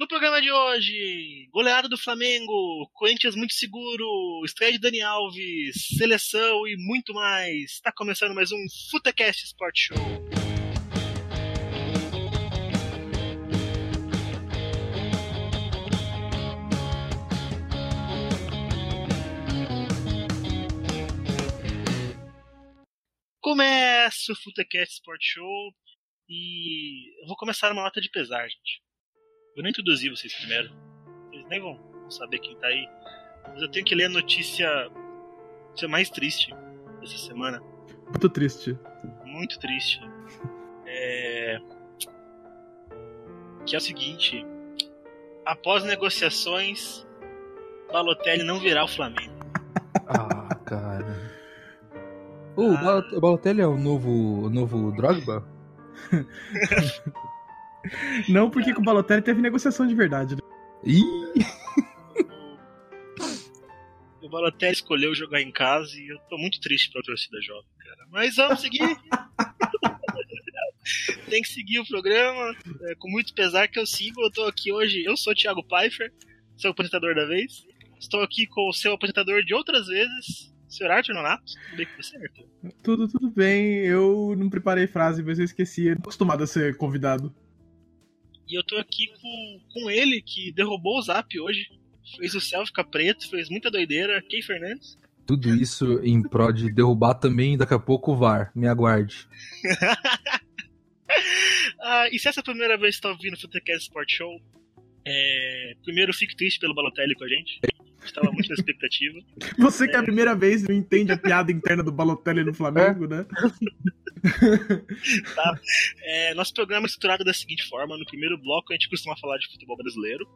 No programa de hoje, goleada do Flamengo, Corinthians muito seguro, estreia de Dani Alves, seleção e muito mais. Está começando mais um Futecast Sport Show. Começa o Futecast Sport Show e eu vou começar uma nota de pesar, gente. Vou nem introduzir vocês primeiro. Vocês nem vão saber quem tá aí. Mas eu tenho que ler a notícia, notícia mais triste dessa semana. Muito triste. Muito triste. É... Que é o seguinte. Após negociações, Balotelli não virá o Flamengo. Ah, cara. Uh, ah. o Balotelli é o novo, o novo Drogba? Não, porque com o Balotelli teve negociação de verdade. Né? Ih! o Balotelli escolheu jogar em casa e eu tô muito triste pra torcida jovem, cara. Mas vamos seguir! Tem que seguir o programa. É, com muito pesar que eu sigo. Eu tô aqui hoje. Eu sou o Thiago Pfeiffer, seu apresentador da vez. Estou aqui com o seu apresentador de outras vezes, Senhor Arthur Nonato, tudo bem com você, Arthur? Tudo, tudo bem. Eu não preparei frase, mas eu esqueci. Eu acostumado a ser convidado. E eu tô aqui com, com ele, que derrubou o Zap hoje. Fez o céu ficar preto, fez muita doideira. Key Fernandes. Tudo isso em prol de derrubar também daqui a pouco o VAR. Me aguarde. ah, e se essa é a primeira vez que você tá ouvindo o Futecast Sport Show, é... primeiro fique triste pelo Balotelli com a gente. Estava muito na expectativa. Você que é a primeira vez não entende a piada interna do Balotelli no Flamengo, né? tá. É, nosso programa é estruturado da seguinte forma: no primeiro bloco a gente costuma falar de futebol brasileiro.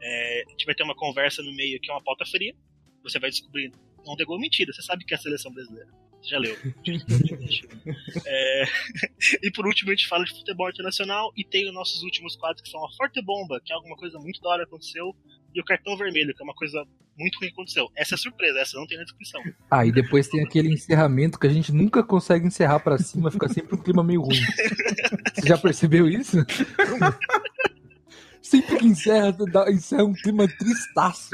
É, a gente vai ter uma conversa no meio que é uma pauta fria. Você vai descobrir. Não tem gol mentira, você sabe que é a seleção brasileira. Já leu. é, e por último a gente fala de futebol internacional e tem os nossos últimos quadros que são a Forte Bomba, que é alguma coisa muito da hora aconteceu, e o cartão vermelho, que é uma coisa muito ruim que aconteceu. Essa é a surpresa, essa não tem na descrição. Ah, e depois tem aquele encerramento que a gente nunca consegue encerrar para cima, fica sempre um clima meio ruim. Você já percebeu isso? sempre que encerra, encerra um clima tristaço.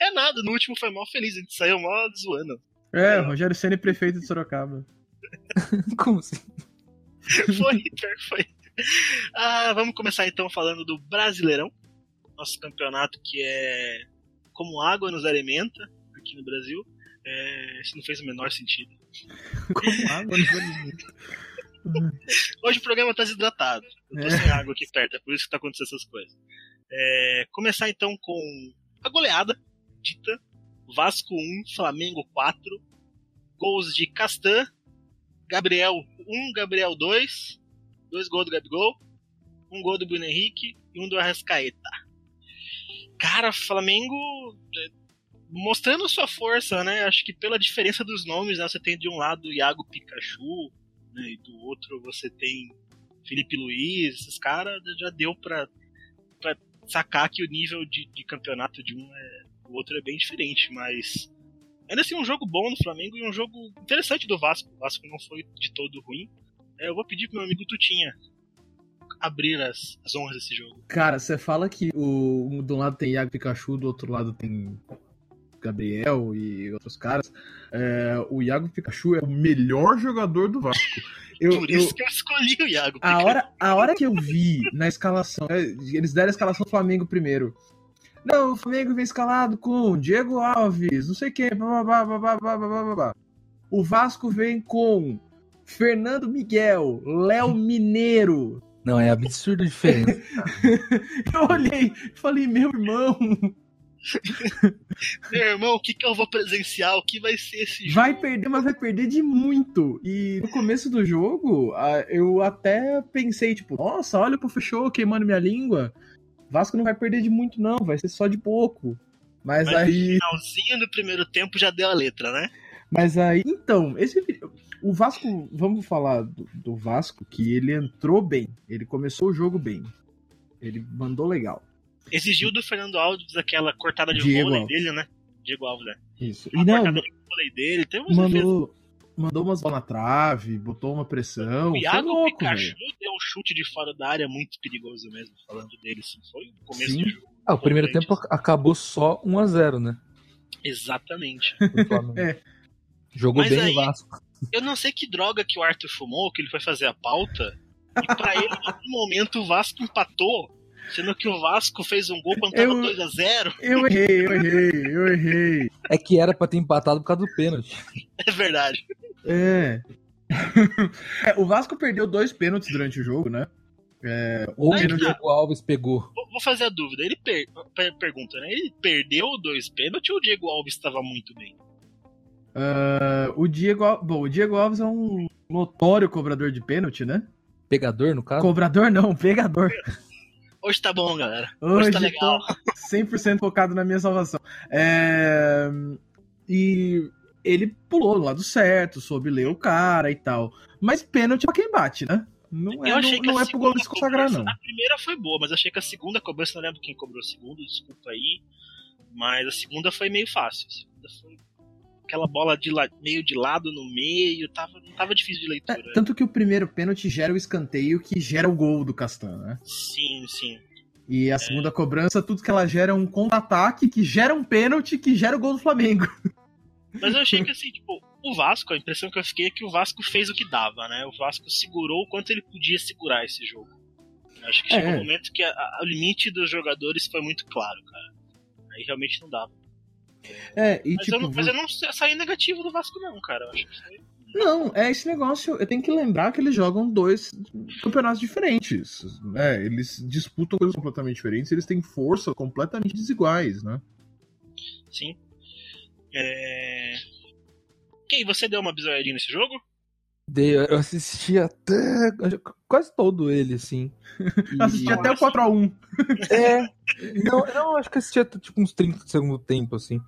É nada, no último foi mal feliz, a gente saiu mal zoando. É, Rogério Senna prefeito de Sorocaba. Como assim? Foi, foi. Ah, vamos começar então falando do Brasileirão nosso campeonato que é como água nos alimenta aqui no Brasil. É, isso não fez o menor sentido. como água nos alimenta. Hoje o programa está desidratado. Eu tô é. sem água aqui perto, é por isso que tá acontecendo essas coisas. É, começar então com a goleada dita: Vasco 1, Flamengo 4. Gols de Castan, Gabriel 1, Gabriel 2. Dois gols do Gabigol. Um gol do Bruno Henrique e um do Arrascaeta. Cara, Flamengo é, mostrando sua força, né? Acho que pela diferença dos nomes, né? Você tem de um lado Iago Pikachu, né? E do outro você tem Felipe Luiz, esses caras já deu pra, pra sacar que o nível de, de campeonato de um é, o outro é bem diferente, mas ainda assim um jogo bom no Flamengo e um jogo interessante do Vasco. O Vasco não foi de todo ruim. É, eu vou pedir pro meu amigo Tutinha abrir as, as honras desse jogo. Cara, você fala que o, do lado tem Iago Pikachu, do outro lado tem Gabriel e outros caras. É, o Iago Pikachu é o melhor jogador do Vasco. Eu, Por isso eu, que eu escolhi o Iago Pikachu. A hora, a hora que eu vi na escalação, é, eles deram a escalação do Flamengo primeiro. Não, o Flamengo vem escalado com Diego Alves, não sei quem, blá, blá, blá, blá, blá, blá, blá. O Vasco vem com Fernando Miguel, Léo Mineiro, não, é absurdo a diferença. eu olhei e falei, meu irmão. meu irmão, o que, que eu vou presenciar? O que vai ser esse jogo? Vai perder, mas vai perder de muito. E no começo do jogo, eu até pensei, tipo, nossa, olha pro fechou queimando minha língua. Vasco não vai perder de muito, não, vai ser só de pouco. Mas, mas aí. No finalzinho do primeiro tempo já deu a letra, né? Mas aí, então, esse o Vasco, vamos falar do, do, Vasco, que ele entrou bem. Ele começou o jogo bem. Ele mandou legal. Exigiu do Fernando Alves aquela cortada de Diego vôlei Alves. dele, né? Diego Alves, né? Isso. Uma e não, cortada de vôlei dele. Tem mandou, mandou umas bolas na trave, botou uma pressão. O Iago foi louco, Pikachu velho. deu um chute de fora da área muito perigoso mesmo, falando dele, assim. Foi o começo Sim. do jogo. Ah, o primeiro tempo acabou só 1x0, né? Exatamente. É. Jogou Mas bem aí- o Vasco. Eu não sei que droga que o Arthur fumou, que ele foi fazer a pauta, e pra ele, em algum momento, o Vasco empatou, sendo que o Vasco fez um gol quando tava Eu- 2x0. Eu errei, eu errei, eu errei. É que era pra ter empatado por causa do pênalti. É verdade. É. É, o Vasco perdeu dois pênaltis durante o jogo, né? É, o Ou o Aí. Diego Alves pegou. Vou fazer a dúvida. Ele per- per- pergunta, né? Ele perdeu dois pênaltis ou o Diego Alves estava muito bem? Ah, o Diego, bom, o Diego Alves é um notório cobrador de pênalti, né? Pegador, no caso? Cobrador não, pegador. Hoje tá bom, galera. Hoje, Hoje tá legal. tô 100% focado na minha salvação. É, E ele pulou do lado certo, soube ler o cara e tal. Mas pênalti é pra quem bate, né? Não é, eu achei não, que não é pro gol se consagrar, não. A primeira foi boa, mas achei que a segunda cobrança, não lembro quem cobrou a segunda, desculpa aí. Mas a segunda foi meio fácil. A segunda foi aquela bola de la- meio de lado no meio, tava, tava difícil de É, leitura. tanto que o primeiro pênalti gera o escanteio que gera o gol do Castan, né? Sim, sim. E a segunda cobrança, tudo que ela gera é um contra-ataque que gera um pênalti que gera o gol do Flamengo. Mas eu achei que assim, tipo, o Vasco, a impressão que eu fiquei é que o Vasco fez o que dava, né? O Vasco segurou o quanto ele podia segurar esse jogo. Eu Acho que chegou É. um momento que a- a- o limite dos jogadores foi muito claro, cara. Aí realmente não dava. É, e Mas, tipo. eu, não, mas eu não sa- saí negativo do Vasco, não, cara. Eu acho que foi. Não, é esse negócio. Eu tenho que lembrar que eles jogam dois campeonatos diferentes. né? Eles disputam coisas completamente diferentes, eles têm força completamente desiguais, né? Sim. É. Quem, você deu uma bisoiadinha nesse jogo? Dei- Eu assisti até. quase todo ele, assim. E- Eu assisti até o Nossa. 4x1. É. Não, não, acho que assisti até tipo uns 30 do segundo tempo, assim.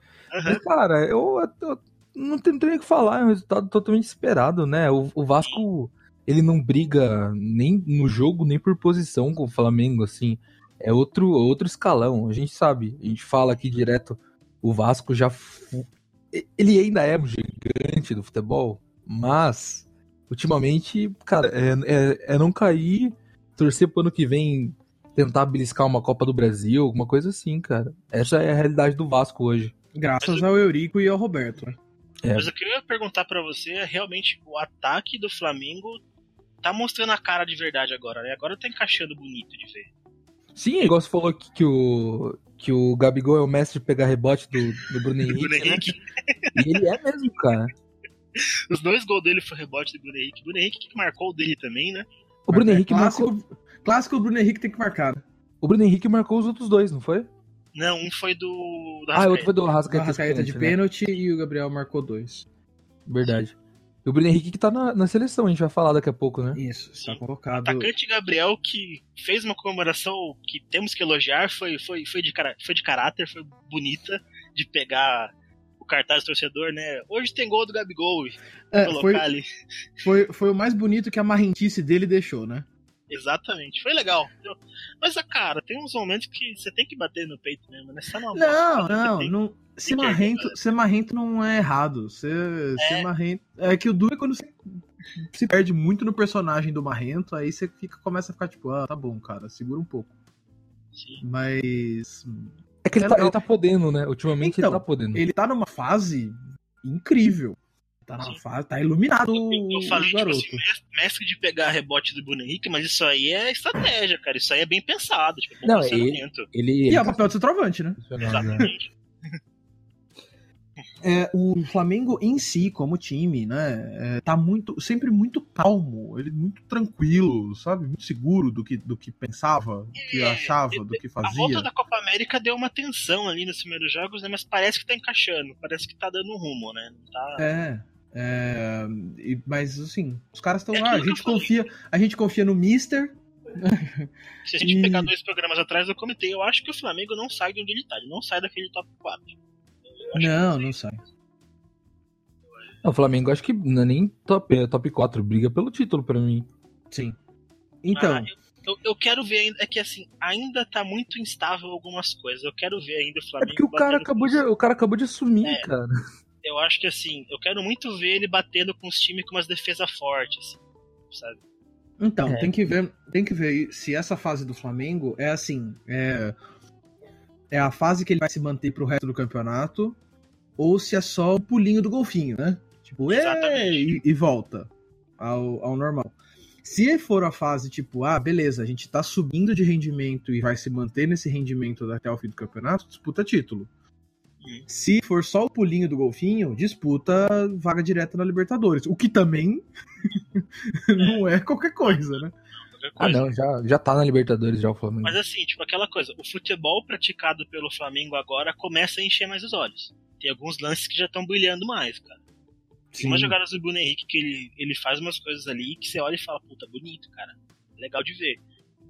Mas, cara, eu, eu não tenho nem o que falar, é um resultado totalmente esperado, né? O, o Vasco, ele não briga nem no jogo, nem por posição com o Flamengo, assim. É outro, outro escalão, a gente sabe. A gente fala aqui direto, o Vasco já. Ele ainda é um gigante do futebol, mas, ultimamente, cara, é, é, é não cair, torcer pro ano que vem tentar beliscar uma Copa do Brasil, alguma coisa assim, cara. Essa é a realidade do Vasco hoje. Graças ao Eurico e ao Roberto. né? É. Mas eu queria perguntar pra você, é realmente o ataque do Flamengo tá mostrando a cara de verdade agora, né? Agora tá encaixando bonito de ver. Sim, igual você falou que, que o, que o Gabigol é o mestre de pegar rebote do, do Bruno Henrique, Bruno né? Henrique, E ele é mesmo, cara. os dois gols dele foi rebote do Bruno Henrique. Bruno Henrique que marcou o dele também, né? O Bruno É Henrique clássico, marcou. clássico o Bruno Henrique tem que marcar. né? O Bruno Henrique marcou os outros dois, não foi? Não, um foi do. do Ah, o outro foi do O Arrascaeta, Arrascaeta de né? pênalti e o Gabriel marcou dois. Verdade. E o Bruno Henrique que tá na, na seleção, a gente vai falar daqui a pouco, né? Isso, está Sim. convocado. atacante Gabriel, que fez uma comemoração que temos que elogiar, foi, foi, foi, de, cara- foi de caráter, foi bonita, de pegar cartaz do torcedor, né? Hoje tem gol do Gabigol, É, foi, ali. foi, foi o mais bonito que a marrentice dele deixou, né? Exatamente, foi legal. Mas, ah, cara, tem uns momentos que você tem que bater no peito mesmo, né? Numa Não, não, você tem- não. Ser marrento, ser marrento não é errado. Ser, ser marrento. É que o duro é quando você se perde muito no personagem do marrento, aí você fica, começa a ficar tipo, ah, tá bom, cara, segura um pouco. Sim. Mas. É que ele É tá, ele tá podendo, né? Ultimamente Então, ele tá podendo. Ele tá numa fase incrível. Tá numa Sim. fase, tá iluminado Eu, eu o falei, tipo garoto. assim, mes- mestre de pegar rebote do Bruno Henrique, mas isso aí é estratégia, cara. Isso aí é bem pensado. Tipo, é bom Não, posicionamento. Ele, E ele é o papel do centroavante, né? né? Exatamente. É, o Flamengo em si, como time, né, é, tá muito, sempre muito calmo, ele muito tranquilo, sabe, muito seguro do que, do que pensava, do que É, achava, do que A volta fazia. da Copa América deu uma tensão ali nos primeiros jogos, né? Mas parece que tá encaixando, parece que tá dando um rumo, né? Tá... É, é, mas assim, os caras estão É lá, a gente confia, a gente confia no Mister. Se a gente E- pegar dois programas atrás, eu comentei, eu acho que o Flamengo não sai de onde ele tá, ele não sai daquele top 4. Não, que- não sai. O Flamengo acho que não é nem top, é top 4, briga pelo título pra mim. Sim. Então, Ah, eu, eu- quero ver ainda, é que assim, ainda tá muito instável algumas coisas. Eu quero ver ainda o É Flamengo. porque o cara acabou de, o cara acabou de assumir, É. cara. eu acho que assim, eu quero muito ver ele batendo com os times com umas defesas fortes, assim, sabe? Então, É. tem que ver, tem que ver se essa fase do Flamengo é assim, é, é a fase que ele vai se manter pro resto do campeonato, ou se é só o pulinho do golfinho, né? Tipo, e, e volta ao, ao normal. Se for a fase tipo, ah, beleza, a gente tá subindo de rendimento e vai se manter nesse rendimento até o fim do campeonato, disputa título. Se for só o pulinho do golfinho, disputa vaga direta na Libertadores. O que também não é qualquer coisa, né? Qualquer Ah, coisa. não, já, já tá na Libertadores já o Flamengo. Mas assim, tipo, aquela coisa, o futebol praticado pelo Flamengo agora começa a encher mais os olhos. Tem alguns lances que já estão brilhando mais, cara. Tem umas jogadas do Bruno Henrique que ele, ele faz umas coisas ali que você olha e fala, puta, bonito, cara. Legal de ver.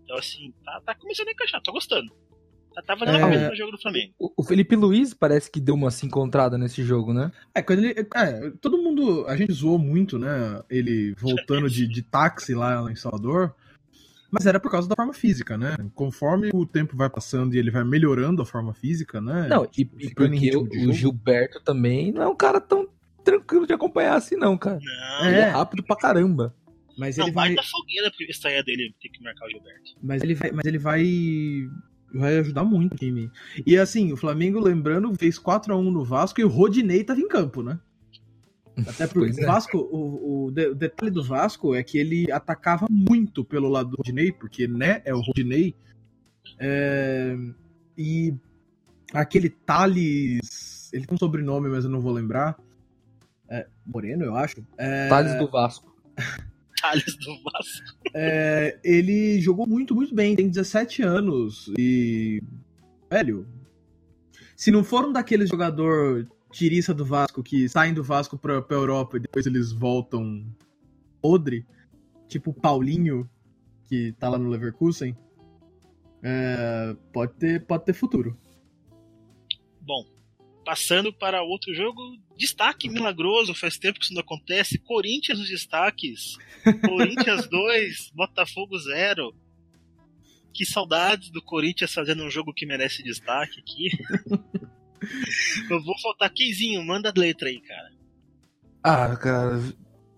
Então, assim, tá, tá começando a encaixar, tô gostando. Tá, tá valendo a É. pena o jogo do Flamengo. O o Felipe Luiz parece que deu uma se encontrada nesse jogo, né? É, quando ele. É, todo mundo. A gente zoou muito, né? Ele voltando de, de táxi lá em Salvador. Mas era por causa da forma física, né? Conforme o tempo vai passando e ele vai melhorando a forma física, né? Não, e, tipo, e porque o, o. Gilberto também não é um cara tão tranquilo de acompanhar assim, não, cara. Não, Ele é É. rápido pra caramba. Mas não ele vai vai. dar fogueira porque estreia dele ter que marcar o Gilberto. Mas ele vai. Mas ele vai. Vai ajudar muito o time. E assim, o Flamengo, lembrando, fez 4x1 no Vasco e o Rodinei tava em campo, né? Até porque Pois o é. Vasco, o, o de- o detalhe do Vasco é que ele atacava muito pelo lado do Rodinei, porque, né, é o Rodinei. É, e aquele Thales. Ele tem um sobrenome, mas eu não vou lembrar. É, Moreno, eu acho. É, Thales do Vasco. Thales do Vasco. é, ele jogou muito, muito bem. Tem 17 anos. E. Velho. Se não for um daqueles jogador tirista do Vasco que saem do Vasco pra, pra Europa e depois eles voltam podre, tipo o Paulinho, que tá lá no Leverkusen, é, pode, ter, pode ter futuro. Bom, passando para outro jogo, destaque milagroso, faz tempo que isso não acontece. Corinthians nos destaques. Corinthians 2, Botafogo 0. Que saudades do Corinthians fazendo um jogo que merece destaque aqui. Eu vou faltar Keizinho, manda a letra aí, cara. Ah, cara,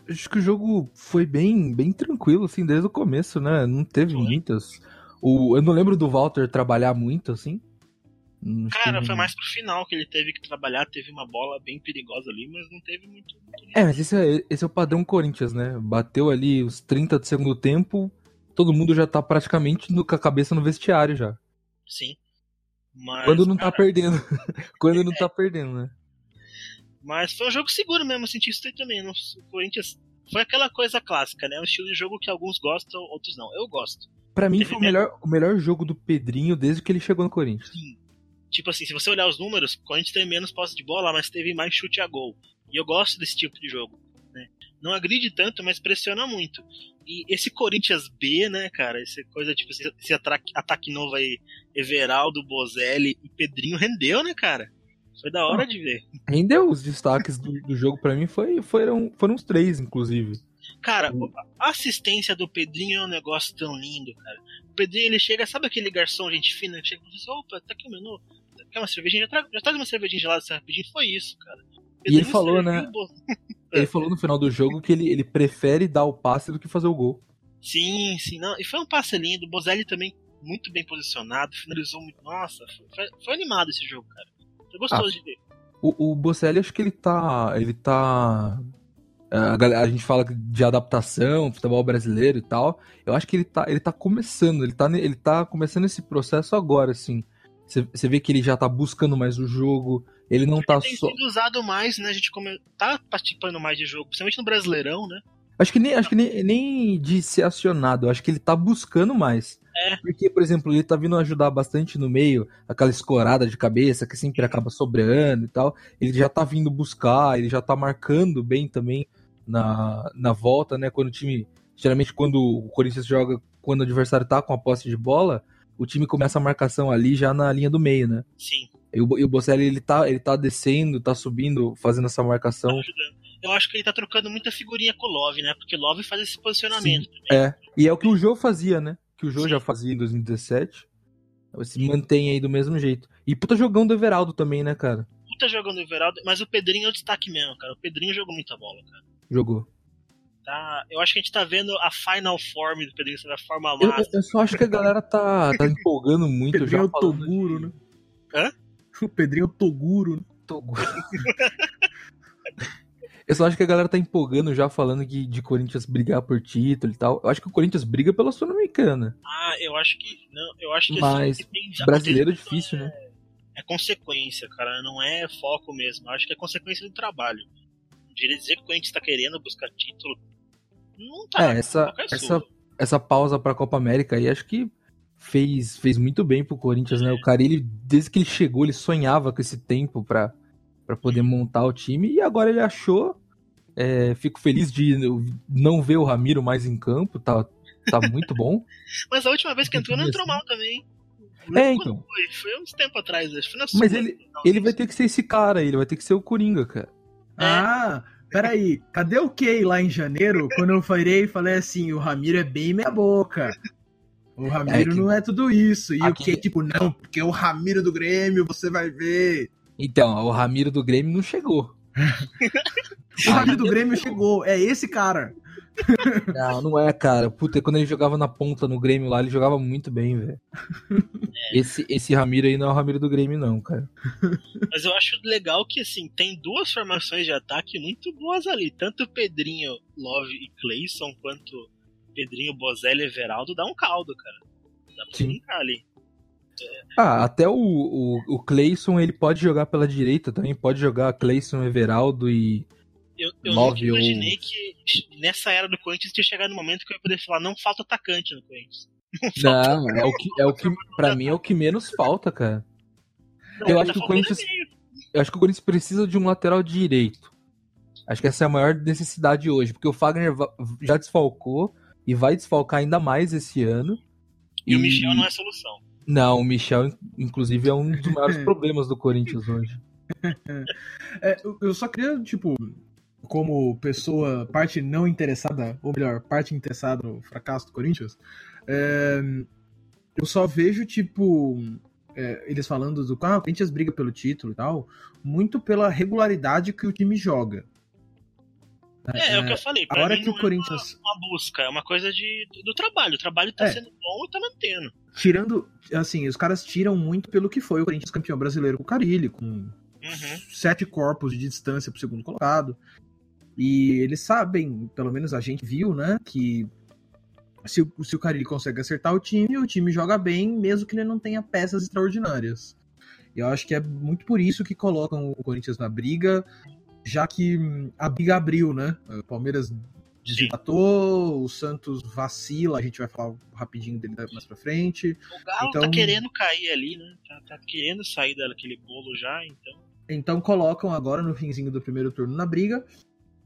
acho que o jogo foi bem, bem tranquilo, assim, desde o começo, né? Não teve Foi. muitas. O, eu não lembro do Walter trabalhar muito, assim. Que Cara, não- foi mais pro final que ele teve que trabalhar, teve uma bola bem perigosa ali, mas não teve muito. muito É, mas esse é, esse é o padrão Corinthians, né? Bateu ali os 30 do segundo tempo, todo mundo já tá praticamente no- com a cabeça no vestiário já. Sim. Mas, Quando não tá cara, perdendo. Quando não tá perdendo, né? Mas foi um jogo seguro mesmo, eu senti isso aí também. O Corinthians foi aquela coisa clássica, né? Um estilo de jogo que alguns gostam, outros não. Eu gosto. Pra mim Teve foi o mesmo. melhor, o melhor jogo do Pedrinho desde que ele chegou no Corinthians. Tipo assim, se você olhar os números, o Corinthians teve menos posse de bola, mas teve mais chute a gol. E eu gosto desse tipo de jogo. Né? Não agride tanto, mas pressiona muito. E esse Corinthians B, né, cara? Essa coisa, tipo, esse, esse ataque, ataque novo aí, Everaldo, Bozelli e Pedrinho rendeu, né, cara? Foi da hora de ver. Rendeu os destaques do, do jogo pra mim, foi, foram, foram os três, inclusive. Cara, a assistência do Pedrinho é um negócio tão lindo, cara. O Pedrinho, ele chega, sabe aquele garçom, gente fina, que chega e fala assim, opa, tá aqui o menu, quer uma cervejinha? Já, tra já traz uma cervejinha gelada rapidinho. Foi isso, cara. E ele Pedrinho falou, né? Ele falou no final do jogo que ele, ele prefere dar o passe do que fazer o gol. Sim, sim, não. E foi um passe lindo. O Bozelli também muito bem posicionado, finalizou muito. Nossa, foi, foi animado esse jogo, cara. Foi gostoso Ah. de ver. O, o Bocelli, acho que ele tá. Ele tá. A, galera- a gente fala de adaptação, futebol brasileiro e tal. Eu acho que ele tá, ele tá começando, ele tá, ele tá começando esse processo agora, assim. Você vê que ele já tá buscando mais o jogo, ele não tá Tem só. sido usado mais, né? A gente come... tá participando mais de jogo, principalmente no Brasileirão, né? Acho que nem, acho que nem, nem de ser acionado, acho que ele tá buscando mais. É. Porque, por exemplo, ele tá vindo ajudar bastante no meio, aquela escorada de cabeça que sempre acaba sobrando e tal. Ele já tá vindo buscar, ele já tá marcando bem também na, na volta, né? Quando o time. Geralmente, quando o Corinthians joga, quando o adversário tá com a posse de bola, o time começa a marcação ali já na linha do meio, né? Sim, E o, e o Bocelli, ele tá, ele tá descendo, tá subindo, fazendo essa marcação. tá. Eu acho que ele tá trocando muita figurinha com o Love, né? Porque o Love faz esse posicionamento também. É, e é o que o Jô fazia, né? Que o Jô Sim. já fazia em 2017. Se mantém aí do mesmo jeito. E puta jogão do Everaldo também, né, cara? puta jogando o Everaldo, mas o Pedrinho é o destaque mesmo, cara. O Pedrinho jogou muita bola, cara. Jogou. Tá, eu acho que a gente tá vendo a final form do Pedrinho, sabe? A forma Eu, massa. eu só acho que a galera tá, tá empolgando muito Pedrinho já é o falando Toguro, de- né? Hã? O Pedrinho é o Toguro, né? Toguro. Eu só acho que a galera tá empolgando já falando que, de Corinthians brigar por título e tal. Eu acho que o Corinthians briga pela Sul-Americana. Ah, eu acho que. Não, eu acho que Mas assim, tem- Brasileiro é difícil, né? É consequência, cara. Não é foco mesmo. Eu acho que é consequência do trabalho. De dizer que o Corinthians tá querendo buscar título. Não tá. É, essa, é essa, essa pausa pra Copa América aí acho que fez, fez muito bem pro Corinthians, né? O cara, ele, desde que ele chegou, ele sonhava com esse tempo pra, pra poder montar o time e agora ele achou. É, fico feliz de não ver o Ramiro mais em campo, tá, tá muito bom. Mas a última vez que entrou, não entrou mal também. É, então. Foi, foi uns tempo atrás, acho que foi na Mas ele, não, ele vai ter que ser esse cara, ele vai ter que ser o Coringa, cara. É. Ah, peraí. Cadê o Kay lá em janeiro? Quando eu falei, falei assim, o Ramiro é bem meia boca. O Ramiro É que- não é tudo isso. E Aqui- o Kay, tipo, não, porque o Ramiro do Grêmio, você vai ver. Então, o Ramiro do Grêmio não chegou. O Ramiro do Grêmio chegou. É esse cara. Não, não é, cara. Puta, quando ele jogava na ponta no Grêmio lá, ele jogava muito bem, velho. Esse, esse Ramiro aí não é o Ramiro do Grêmio, não, cara. Mas eu acho legal que, assim, tem duas formações de ataque muito boas ali. Tanto o Pedrinho, Love e Clayson, quanto Pedrinho, Bozelli e Everaldo dá um caldo, cara. Dá pra Sim. brincar ali. Ah, até o, o, o Cleison, ele pode jogar pela direita também. Pode jogar Cleison, Everaldo e. Eu, eu nunca ou- imaginei que nessa era do Corinthians tinha chegado no momento que eu ia poder falar, não falta atacante no Corinthians. Não, é o que, é o que pra mim é o que menos falta, cara. Não, Eu acho que o Corinthians-. Eu acho que o Corinthians precisa de um lateral direito. Acho que essa é a maior necessidade hoje, porque o Fagner já desfalcou e vai desfalcar ainda mais esse ano. E o Michel não é solução. Não, o Michel, in- inclusive, é um dos maiores problemas do Corinthians hoje. É, eu- eu só queria, tipo, como pessoa, parte não interessada, ou melhor, parte interessada no fracasso do Corinthians, é, eu só vejo, tipo, é, eles falando do ah, o Corinthians briga pelo título e tal, muito pela regularidade que o time joga. É, é, o que eu falei. A hora que o não Corinthians. é uma, uma busca, é uma coisa de, do trabalho. O trabalho tá É. sendo bom e tá mantendo. Tirando, assim, os caras tiram muito pelo que foi o Corinthians campeão brasileiro com o Carilli, com Uhum. sete corpos de distância pro segundo colocado. E eles sabem, pelo menos a gente viu, né, que se, o- se o Carilli consegue acertar o time, o time joga bem, mesmo que ele não tenha peças extraordinárias. E eu acho que é muito por isso que colocam o Corinthians na briga, já que hum, a briga abriu, né? O Palmeiras desempatou, o Santos vacila, a gente vai falar rapidinho dele mais pra frente. O Galo tá Então- querendo cair ali, né? Tá, tá querendo sair daquele bolo já, então. Então colocam agora no finzinho do primeiro turno na briga.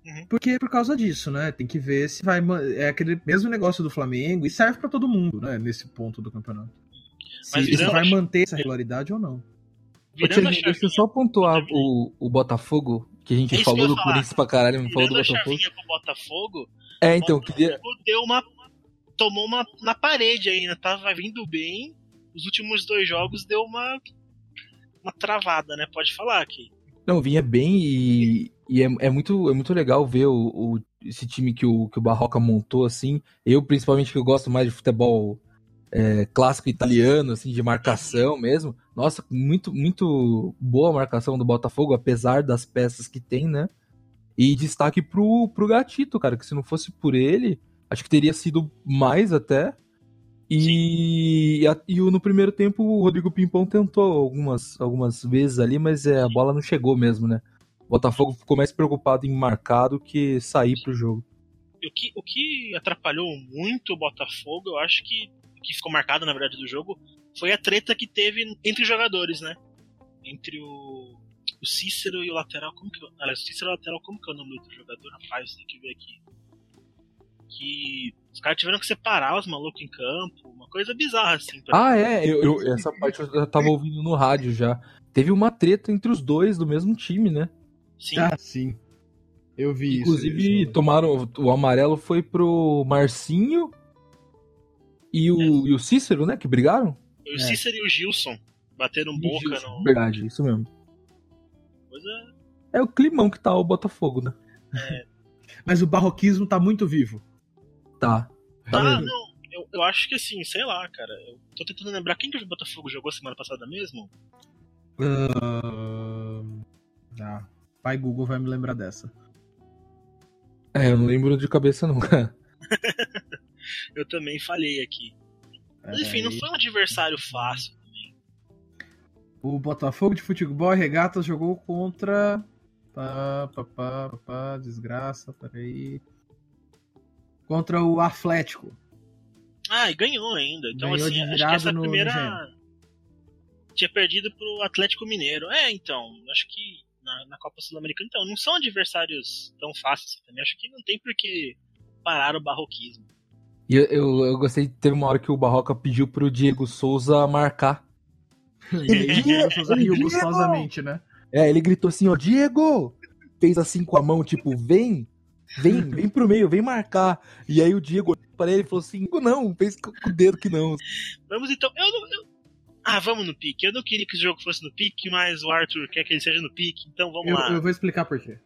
Uhum. Porque é por causa disso, né? Tem que ver se vai. É aquele mesmo negócio do Flamengo e serve pra todo mundo, né? Nesse ponto do campeonato. Se, Mas se vai manter essa regularidade ou não. Ô, Virando deixa eu só pontuar o, o Botafogo, que a gente É que falou do. Corinthians pra caralho, não falou do Botafogo. Botafogo, É, então, o queria. Deu uma. tomou uma na parede ainda, tava vindo bem. Os últimos dois jogos deu uma. uma travada, né? Pode falar aqui. Não, vinha bem e, e é, é muito, é muito legal ver o, o- esse time que o, que o Barroca montou, assim. Eu, principalmente, que eu gosto mais de futebol é, clássico italiano, assim, de marcação mesmo. Nossa, muito, muito boa a marcação do Botafogo, apesar das peças que tem, né? E destaque pro, pro Gatito, cara, que se não fosse por ele, acho que teria sido mais até. E, e, no primeiro tempo o Rodrigo Pimpão tentou algumas, algumas vezes ali, mas é, a bola não chegou mesmo, né? O Botafogo ficou mais preocupado em marcar do que sair pro jogo. O que, o que atrapalhou muito o Botafogo, eu acho que. que ficou marcado, na verdade, do jogo, foi a treta que teve entre os jogadores, né? Entre o. O Cícero e o lateral. Como que. Aliás, o Cícero e o lateral, como que é o nome do outro jogador? Rapaz, tem que ver aqui. Que. Os caras tiveram que separar os malucos em campo. Uma coisa bizarra, assim. pra- Ah, é, eu, eu- essa parte eu já tava ouvindo no rádio já. Teve uma treta entre os dois do mesmo time, né? Sim. Ah, sim. Eu vi Inclusive, isso. tomaram. O amarelo foi pro Marcinho e o, e o Cícero, né? Que brigaram? O Cícero e o Gilson bateram boca Gilson, no. Verdade, isso mesmo. Souza. É o climão que tá o Botafogo, né? Mas o barroquismo tá muito vivo. Tá. Ah, não. Eu, eu acho que assim, sei lá, cara. Eu tô tentando lembrar quem que o Botafogo jogou semana passada mesmo. Ahn, Ah, pai Google vai me lembrar dessa. É, eu não lembro de cabeça nunca. Eu também falhei aqui. Mas enfim, não Peraí. foi um adversário fácil. O Botafogo de Futebol e Regatas jogou contra. Pá, pá, pá, pá, pá, desgraça, peraí. Contra o Atlético. Ah, e ganhou ainda. Então, Ganhou assim, de acho que essa no- no primeira. Tinha perdido pro Atlético Mineiro. É, então, acho que na, na Copa Sul-Americana, então, não são adversários tão fáceis assim também. Acho que não tem por que parar o barroquismo. E eu, eu, eu gostei, teve uma hora que o Barroca pediu pro Diego Souza marcar. E aí, as pessoas riu gostosamente, né? É, ele gritou assim, ó, Diego! Fez assim com a mão, tipo, vem, vem, vem pro meio, vem marcar. E aí o Diego olhou pra ele e falou assim, não, fez com com o dedo que não. Vamos então. Eu não. eu- Ah, vamos no pique. Eu não queria que o jogo fosse no pique, mas o Arthur quer que ele seja no pique, então vamos Eu, lá. eu vou explicar por quê.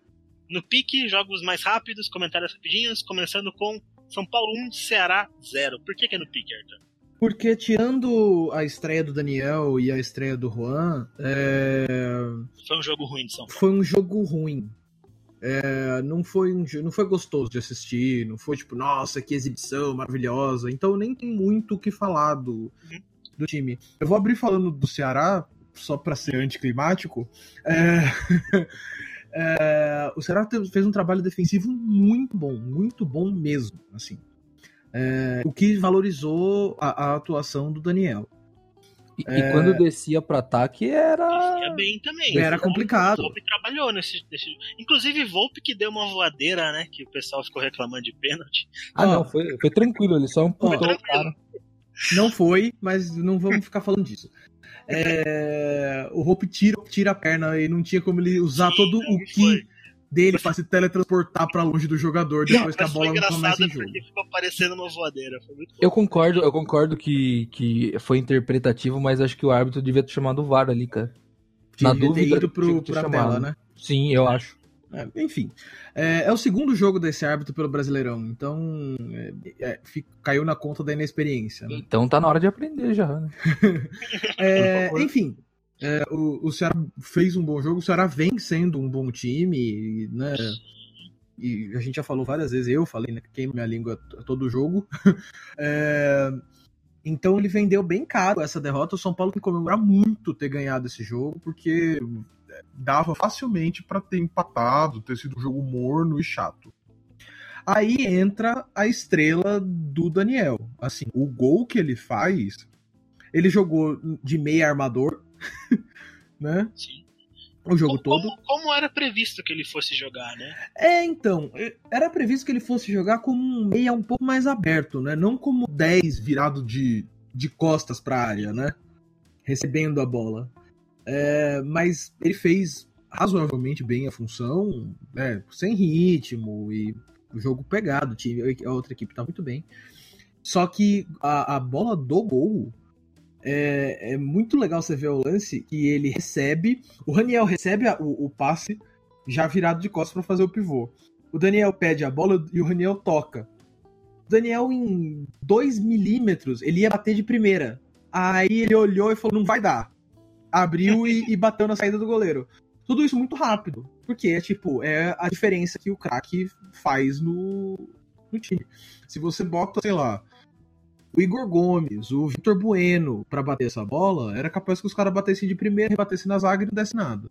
No pique, jogos mais rápidos, comentários rapidinhos, começando com São Paulo 1, Ceará 0. Por que, que é no pique, Arthur? Porque tirando a estreia do Daniel e a estreia do Juan, é, Foi um jogo ruim de São Paulo. foi um jogo ruim. É, não, foi um, não foi gostoso de assistir, não foi tipo, nossa, que exibição maravilhosa. Então nem tem muito o que falar do, do time. Eu vou abrir falando do Ceará, só pra ser anticlimático. É, é, o Ceará fez um trabalho defensivo muito bom, muito bom mesmo. Assim. É, o que valorizou a, a atuação do Daniel. E, e quando descia pra ataque era... Ia bem também. Era complicado. O Volpe trabalhou nesse, nesse. Inclusive, Volpe que deu uma voadeira, né? Que o pessoal ficou reclamando de pênalti. Ah, Ó. não, foi, foi tranquilo, ele só amputou Foi o cara. Não foi, mas não vamos ficar falando disso. É, o Hope tira, tira a perna e não tinha como ele usar Sim, todo não, o não ki dele pra se teletransportar pra longe do jogador depois que a bola começa engraçado em jogo. ficou parecendo uma voadeira. Foi muito Eu concordo, eu concordo que, que foi interpretativo, mas acho que o árbitro devia ter chamado o VAR ali, cara. Na Devia ter dúvida, ido pro, pra chamado. tela, né? Sim, eu acho. É, enfim, é, é o segundo jogo desse árbitro pelo Brasileirão, então é, é, caiu na conta da inexperiência. Né? Então tá na hora de aprender já, né? É, enfim, é, o, o Ceará fez um bom jogo, o Ceará vem sendo um bom time, né? E a gente já falou várias vezes, eu falei, né? Queima minha língua todo jogo. Então ele vendeu bem caro essa derrota. O São Paulo tem que comemorar muito ter ganhado esse jogo, porque dava facilmente pra ter empatado, ter sido um jogo morno e chato. Aí entra a estrela do Daniel. Assim, o gol que ele faz, ele jogou de meia armador, né? Sim. O jogo como, todo. Como, como era previsto que ele fosse jogar, né? É, então, era previsto que ele fosse jogar como um meia um pouco mais aberto, né? Não como 10 virado de, de costas pra área, né? Recebendo a bola. É, mas ele fez razoavelmente bem a função, né? Sem ritmo e o jogo pegado, time, a outra equipe tá muito bem. Só que a, a bola do gol é, é muito legal você ver o lance que ele recebe, o Raniel recebe a- o, o passe já virado de costas para fazer o pivô. O Daniel pede a bola e o Raniel toca. O Daniel, em 2 milímetros, ele ia bater de primeira. Aí ele olhou e falou: não vai dar. Abriu e, e bateu na saída do goleiro. Tudo isso muito rápido. Porque é tipo, é a diferença que o craque faz no, no time. Se você bota, sei lá, o Igor Gomes, o Vitor Bueno pra bater essa bola, era capaz que os caras batessem de primeira, rebatessem na zaga e não desse nada.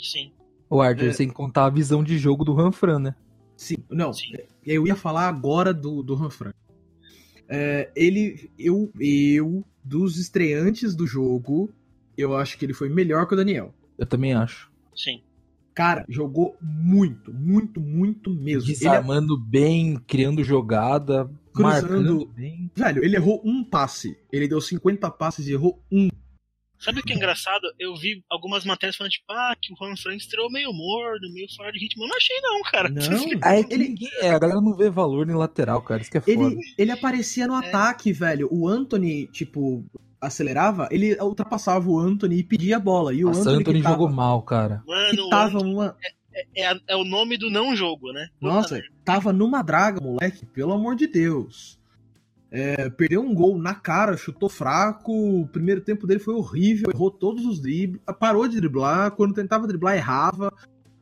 Sim. O Arthur, É. sem contar a visão de jogo do Ranfran, né? Sim, não. Sim. Eu ia falar agora do, do Ranfran. É, ele, eu, eu, dos estreantes do jogo, eu acho que ele foi melhor que o Daniel. Eu também acho. Sim. Cara, jogou muito, muito, muito mesmo. Ele, é Desarmando bem, criando jogada, Cruzando. marcando bem. velho, ele errou um passe. Ele deu 50 passes e errou um. Sabe o que é engraçado? Eu vi algumas matérias falando, tipo, ah, que o Juan Fran estreou meio morno, meio fora de ritmo. Eu não achei, não, cara. Não, é que ele, é, a galera não vê valor em lateral, cara. Isso que é foda. ele, ele aparecia no ataque, velho. O Anthony, tipo, acelerava, ele ultrapassava o Anthony e pedia a bola. E o Nossa, Anthony, Anthony que tava, jogou mal, cara. Mano, tava Anthony uma, é, é- é o nome do não jogo, né? Puta Nossa, merda. tava numa draga, moleque, pelo amor de Deus. É, perdeu um gol na cara, chutou fraco. O primeiro tempo dele foi horrível, errou todos os dribles, parou de driblar. Quando tentava driblar, errava.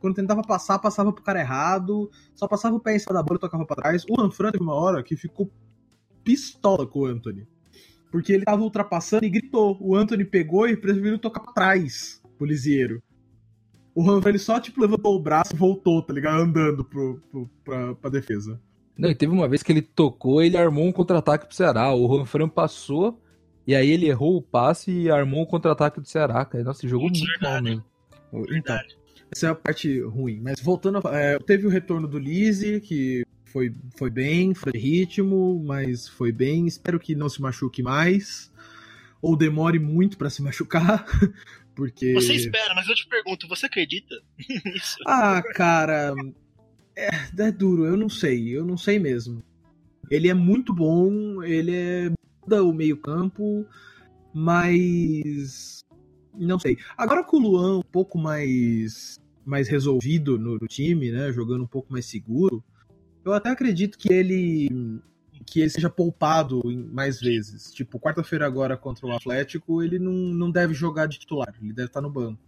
Quando tentava passar, passava pro cara errado. Só passava o pé em cima da bola e tocava pra trás. O Ranfran teve uma hora que ficou pistola com o Anthony. Porque ele tava ultrapassando e gritou. O Anthony pegou e preferiu tocar pra trás pro Lisieiro. O Ranfran ele só tipo levantou o braço e voltou, tá ligado? Andando pro, pro, pra, pra defesa. Não, e teve uma vez que ele tocou, ele armou um contra-ataque pro Ceará. O Ranfran passou, e aí ele errou o passe e armou um contra-ataque do Ceará, cara. Nossa, ele jogou Putz, muito mal verdade. mesmo. Então, essa é a parte ruim. Mas voltando, a- é, teve o retorno do Lise, que foi, foi bem, foi de ritmo, mas foi bem. Espero que não se machuque mais. Ou demore muito pra se machucar. Porque. Você espera, mas eu te pergunto, você acredita nisso? Ah, cara. É, é duro, eu não sei, eu não sei mesmo. Ele é muito bom, ele é muda o meio-campo, mas. Não sei. Agora com o Luan um pouco mais, mais resolvido no, no time, né? Jogando um pouco mais seguro, eu até acredito que ele. Que ele seja poupado mais vezes. Tipo, quarta-feira agora contra o Atlético, ele não, não deve jogar de titular, ele deve estar no banco.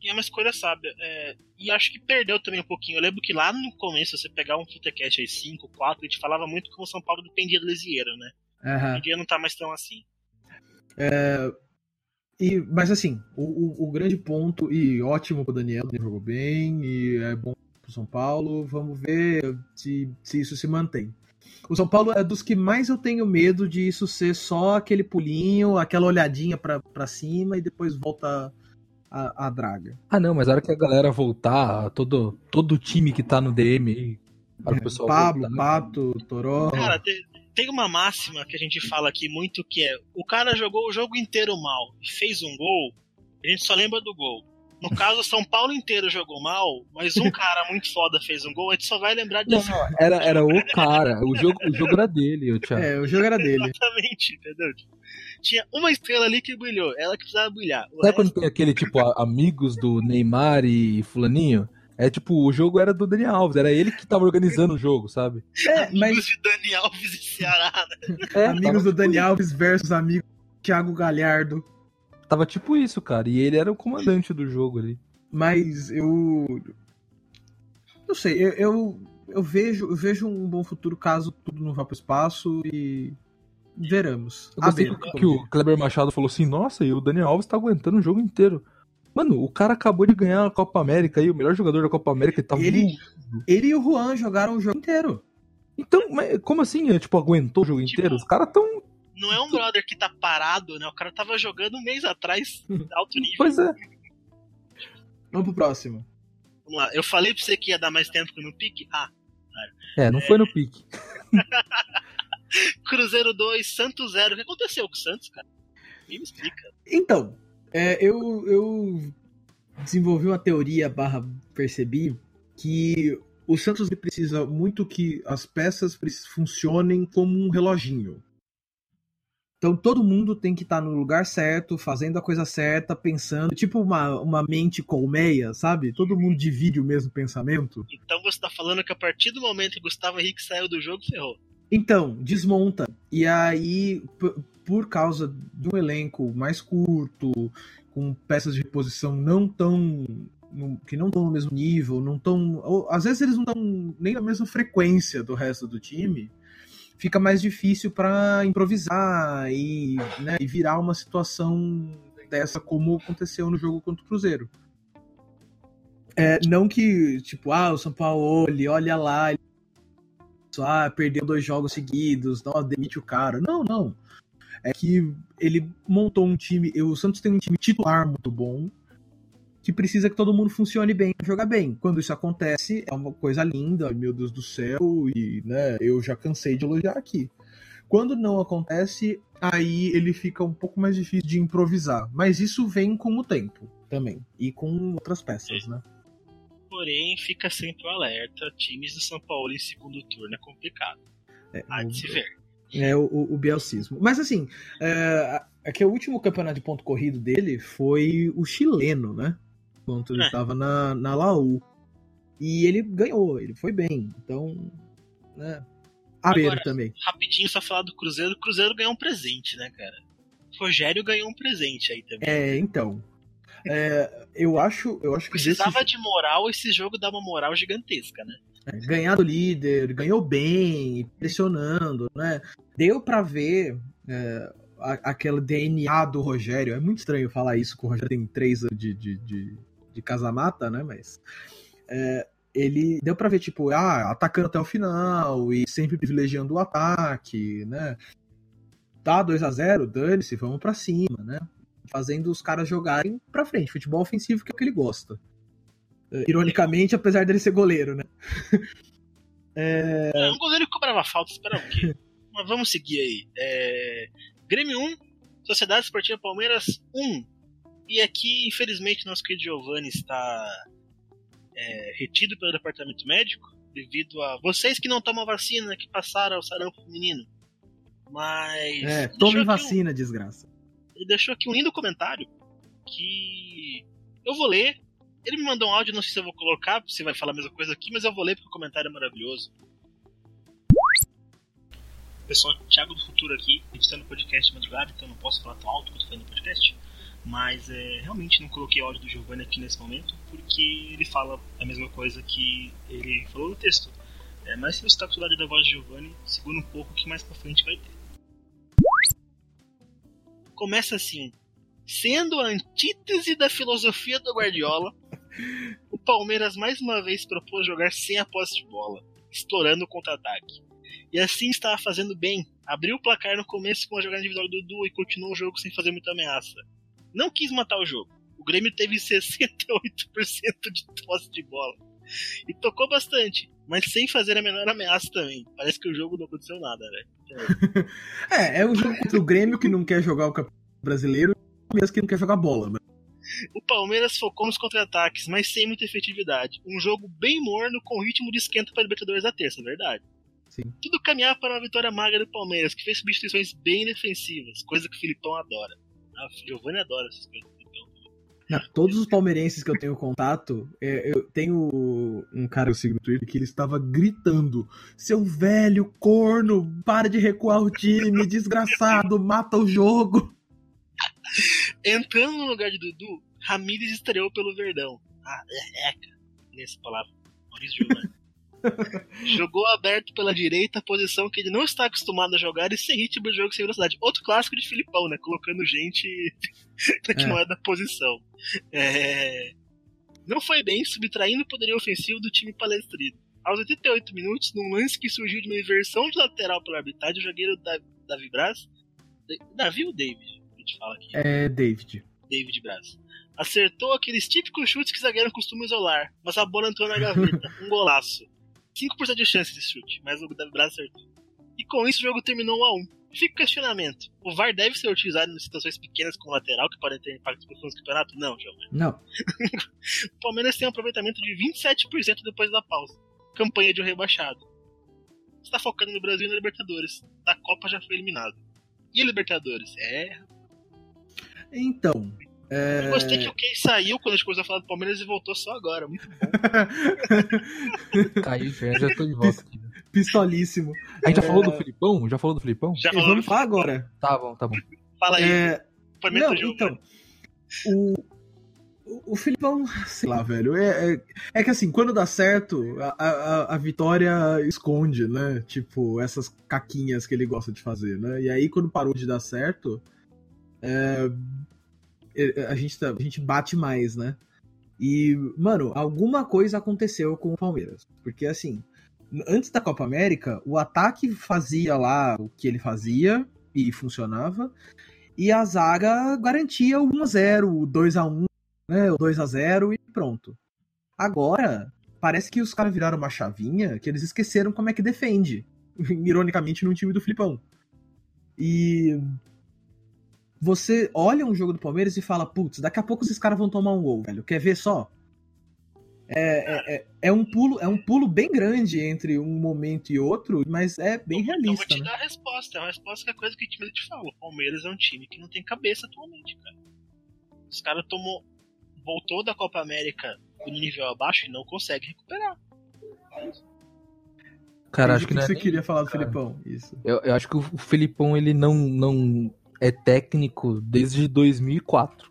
E é uma escolha sábia. É, e acho que perdeu também um pouquinho. Eu lembro que lá no começo, você pegar um Futecast aí 5, 4, a gente falava muito como o São Paulo dependia do Lisieiro, né? Aham. Hoje não tá mais tão assim. E, mas assim, o, o, o grande ponto, e ótimo pro Daniel, ele jogou bem, e é bom pro São Paulo. Vamos ver se, se isso se mantém. O São Paulo é dos que mais eu tenho medo de isso ser só aquele pulinho, aquela olhadinha pra, pra cima e depois volta a, a draga. Ah, não, mas a hora que a galera voltar, todo, todo o time que tá no DM aí, para o pessoal Pablo, voltar, Pato, Toró. Cara, te- tem uma máxima que a gente fala aqui muito que é: o cara jogou o jogo inteiro mal e fez um gol, a gente só lembra do gol. No caso, o São Paulo inteiro jogou mal, mas um cara muito foda fez um gol, a gente só vai lembrar Não, disso. não, era, era o cara. O jogo, o jogo era dele, o Thiago. É, o jogo era dele. Exatamente, entendeu? Tinha uma estrela ali que brilhou, ela que precisava brilhar. O Sabe quando resto- tem aquele tipo amigos do Neymar e Fulaninho? É tipo, o jogo era do Daniel Alves, era ele que tava organizando o jogo, sabe? É, amigos mas de Dani Alves e Ceará, né? É, amigos tava, do Dani Alves versus amigos do Thiago Galhardo. Tava tipo isso, cara. E ele era o comandante do jogo ali. Mas eu. Não sei, eu, eu, eu vejo, eu vejo um bom futuro caso tudo não vá pro espaço e. Veramos. Eu gostei que, que o Kleber Machado falou assim: Nossa, e o Daniel Alves tá aguentando o jogo inteiro. Mano, o cara acabou de ganhar a Copa América aí, o melhor jogador da Copa América, ele tá Ele- voando. Ele e o Juan jogaram o jogo inteiro. Então, como assim? É, Tipo, aguentou o jogo Tipo, inteiro? Os caras tão. Não é um brother que tá parado, né? O cara tava jogando um mês atrás, alto nível. Pois é. Vamos pro próximo. Vamos lá. Eu falei pra você que ia dar mais tempo que no pique. Ah, É, não foi no pique. Cruzeiro 2, Santos 0. O que aconteceu com o Santos, cara? Me explica. Então, é, eu, eu desenvolvi uma teoria barra percebi que o Santos precisa muito que as peças funcionem como um reloginho. Então todo mundo tem que estar no lugar certo, fazendo a coisa certa, pensando, tipo uma, uma mente colmeia, sabe? Todo mundo divide o mesmo pensamento. Então você tá falando que a partir do momento que Gustavo Henrique saiu do jogo, ferrou. Então, desmonta. E aí, por causa de um elenco mais curto, com peças de reposição não tão. que não estão no mesmo nível, não estão. Às vezes eles não estão nem na mesma frequência do resto do time. Fica mais difícil para improvisar e, né, e virar uma situação dessa como aconteceu no jogo contra o Cruzeiro. É, não que, tipo, ah, o São Paulo, ele olha lá, ah, perdeu dois jogos seguidos, não, demite o cara. Não, não. É que ele montou um time. O Santos tem um time titular muito bom, que precisa que todo mundo funcione bem jogar bem. Quando isso acontece, é uma coisa linda, meu Deus do céu, e né, eu já cansei de elogiar aqui. Quando não acontece, aí ele fica um pouco mais difícil de improvisar. Mas isso vem com o tempo também. E com outras peças, né? Porém, fica sempre o alerta. Times do São Paulo em segundo turno é complicado. É, Há de se ver. É o, o, o bielcismo. Mas assim, é, é que o último campeonato de ponto corrido dele foi o chileno, né? Quando ele É. tava na, na Laú. E ele ganhou, ele foi bem. Então, né? Agora- também. Rapidinho, só falar do Cruzeiro. O Cruzeiro ganhou um presente, né, cara? O Rogério ganhou um presente aí também. É, então. É, eu acho, eu acho que desse- Precisava de moral, esse jogo dá uma moral gigantesca, né? É, ganhar do líder, ganhou bem, pressionando, né? Deu pra ver é, a- aquele DNA do Rogério. É muito estranho falar isso, que o Rogério tem três anos de, de, de, de casamata, né? Mas é, ele deu pra ver, tipo, ah, atacando até o final e sempre privilegiando o ataque, né? Tá 2 a 0 dane-se, vamos pra cima, né? Fazendo os caras jogarem pra frente, futebol ofensivo, que é o que ele gosta. É, Ironicamente, apesar dele ser goleiro, né? É, um goleiro que cobrava falta, espera o quê? Mas vamos seguir aí. É, Grêmio 1, Sociedade Esportiva Palmeiras 1. E aqui, infelizmente, nosso querido Giovanni está é, retido pelo departamento médico devido a vocês que não tomam vacina, que passaram o sarampo feminino. Mas. É, tome aqui um- vacina, desgraça. ele deixou aqui um lindo comentário que eu vou ler. Ele me mandou um áudio, não sei se eu vou colocar, se vai falar a mesma coisa aqui, mas eu vou ler porque o comentário é maravilhoso. Pessoal, Thiago do Futuro aqui, editando podcast de madrugada, então não posso falar tão alto quanto falei no podcast. Mas é, realmente não coloquei áudio do Giovanni aqui nesse momento, porque ele fala a mesma coisa que ele falou no texto. É, mas se você está com saudade da voz de Giovanni, segura um pouco que mais pra frente vai ter. Começa assim. Sendo a antítese da filosofia do Guardiola, o Palmeiras mais uma vez propôs jogar sem a posse de bola, explorando o contra-ataque. E assim estava fazendo bem. Abriu o placar no começo com a jogada individual do Dudu e continuou o jogo sem fazer muita ameaça. Não quis matar o jogo. O Grêmio teve 68% de posse de bola. E tocou bastante, mas sem fazer a menor ameaça também. Parece que o jogo não aconteceu nada, velho. É, é um jogo contra o Grêmio que não quer jogar o Campeonato Brasileiro e o Palmeiras que não quer jogar bola, né? O Palmeiras focou nos contra-ataques, mas sem muita efetividade. Um jogo bem morno com ritmo de esquenta para Libertadores da terça, verdade. Sim. Tudo caminhava para uma vitória magra do Palmeiras, que fez substituições bem defensivas, coisa que o Filipão adora. Ah, o Giovanni adora essas coisas Filipão. Não, todos os palmeirenses que eu tenho contato, é, eu tenho um cara que eu sigo no Twitter que ele estava gritando: Seu velho corno, para de recuar o time, desgraçado, mata o jogo. Entrando no lugar de Dudu, Ramírez estreou pelo Verdão. Ah, é, é. Nessa palavra. Maurício Giovanni. Jogou aberto pela direita, posição que ele não está acostumado a jogar e sem ritmo de jogo sem velocidade. Outro clássico de Filipão, né? Colocando gente que É. não é da posição. É, Não foi bem, subtraindo o poderio ofensivo do time palestrino. Aos 88 minutos, num lance que surgiu de uma inversão de lateral pela arbitragem, o zagueiro Da- Davi Braz. Davi ou David? A gente fala aqui. É, David. David Braz. Acertou aqueles típicos chutes que zagueiro costuma isolar, mas a bola entrou na gaveta. Um golaço. 5% de chance desse chute, mas o David Braz acertou. E com isso o jogo terminou 1 a 1 Fica o questionamento. O VAR deve ser utilizado em situações pequenas como lateral, que podem ter impacto profundo no campeonato? Não, Giovanni. Não. O Palmeiras tem um aproveitamento de 27% depois da pausa. Campanha de um rebaixado. Está focando no Brasil e na Libertadores. Da Copa já foi eliminado. E a Libertadores? É, Então. É... Eu gostei que o Key saiu quando a gente começou a falar do Palmeiras e voltou só agora. Muito bom. Caiu, já, já tô de volta aqui. né? Pistolíssimo. A gente já É. falou do Filipão? Já falou do Filipão? Já falou vamos falar agora. Tá bom, tá bom. Fala aí, É, Não, jogo. então. O, o, o Filipão, sei lá, velho. É, é, é que assim, quando dá certo, a, a, a vitória esconde, né? Tipo, essas caquinhas que ele gosta de fazer, né? E aí, quando parou de dar certo, é, é, a, gente, tá- a gente bate mais, né? E, mano, alguma coisa aconteceu com o Palmeiras. Porque, assim, antes da Copa América, o ataque fazia lá o que ele fazia e funcionava. E a zaga garantia o 1x0, o 2x1, né, o 2x0 e pronto. Agora, parece que os caras viraram uma chavinha que eles esqueceram como é que defende. Ironicamente, no time do Filipão. E você olha um jogo do Palmeiras e fala, putz, daqui a pouco esses caras vão tomar um gol, velho. Quer ver só? É, é, é, um pulo, é um pulo bem grande entre um momento e outro, mas é bem eu, realista. Eu vou te né? dar a resposta. É uma resposta que é coisa que o time te fala. O Palmeiras é um time que não tem cabeça atualmente, cara. Os caras tomou. Voltou da Copa América no nível abaixo e não consegue recuperar. Cara, Entendi acho que, o não é você queria falar do cara. Filipão. Isso. Eu, eu acho que o Felipão ele não, não é técnico desde 2004,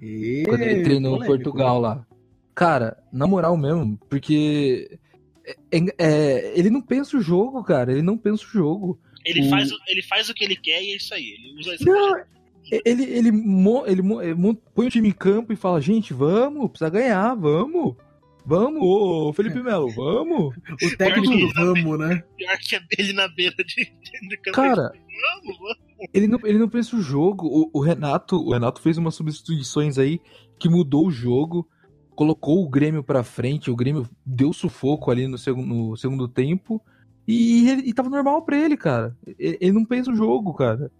E... quando ele treinou polêmico, Portugal lá. Cara, na moral mesmo, porque é- é- é, ele não pensa o jogo, cara. Ele não pensa o jogo. Ele, O- faz, o- ele faz o que ele quer e é isso aí. Ele usa Não, ele, ele, mo- ele mo- eh, mon- põe o time em campo e fala: gente, vamos, precisa ganhar, vamos. Vamos, ô Felipe Melo, vamos. O técnico do ramo, né? Pior que é ele na beira de. Cara, Vamos, vamos. ele não, ele não pensa o jogo. O, o Renato, o Renato fez umas substituições aí que mudou o jogo, colocou o Grêmio pra frente, o Grêmio deu sufoco ali no segundo, no segundo tempo e, ele, e tava normal pra ele, cara. Ele, ele não pensa o jogo, cara.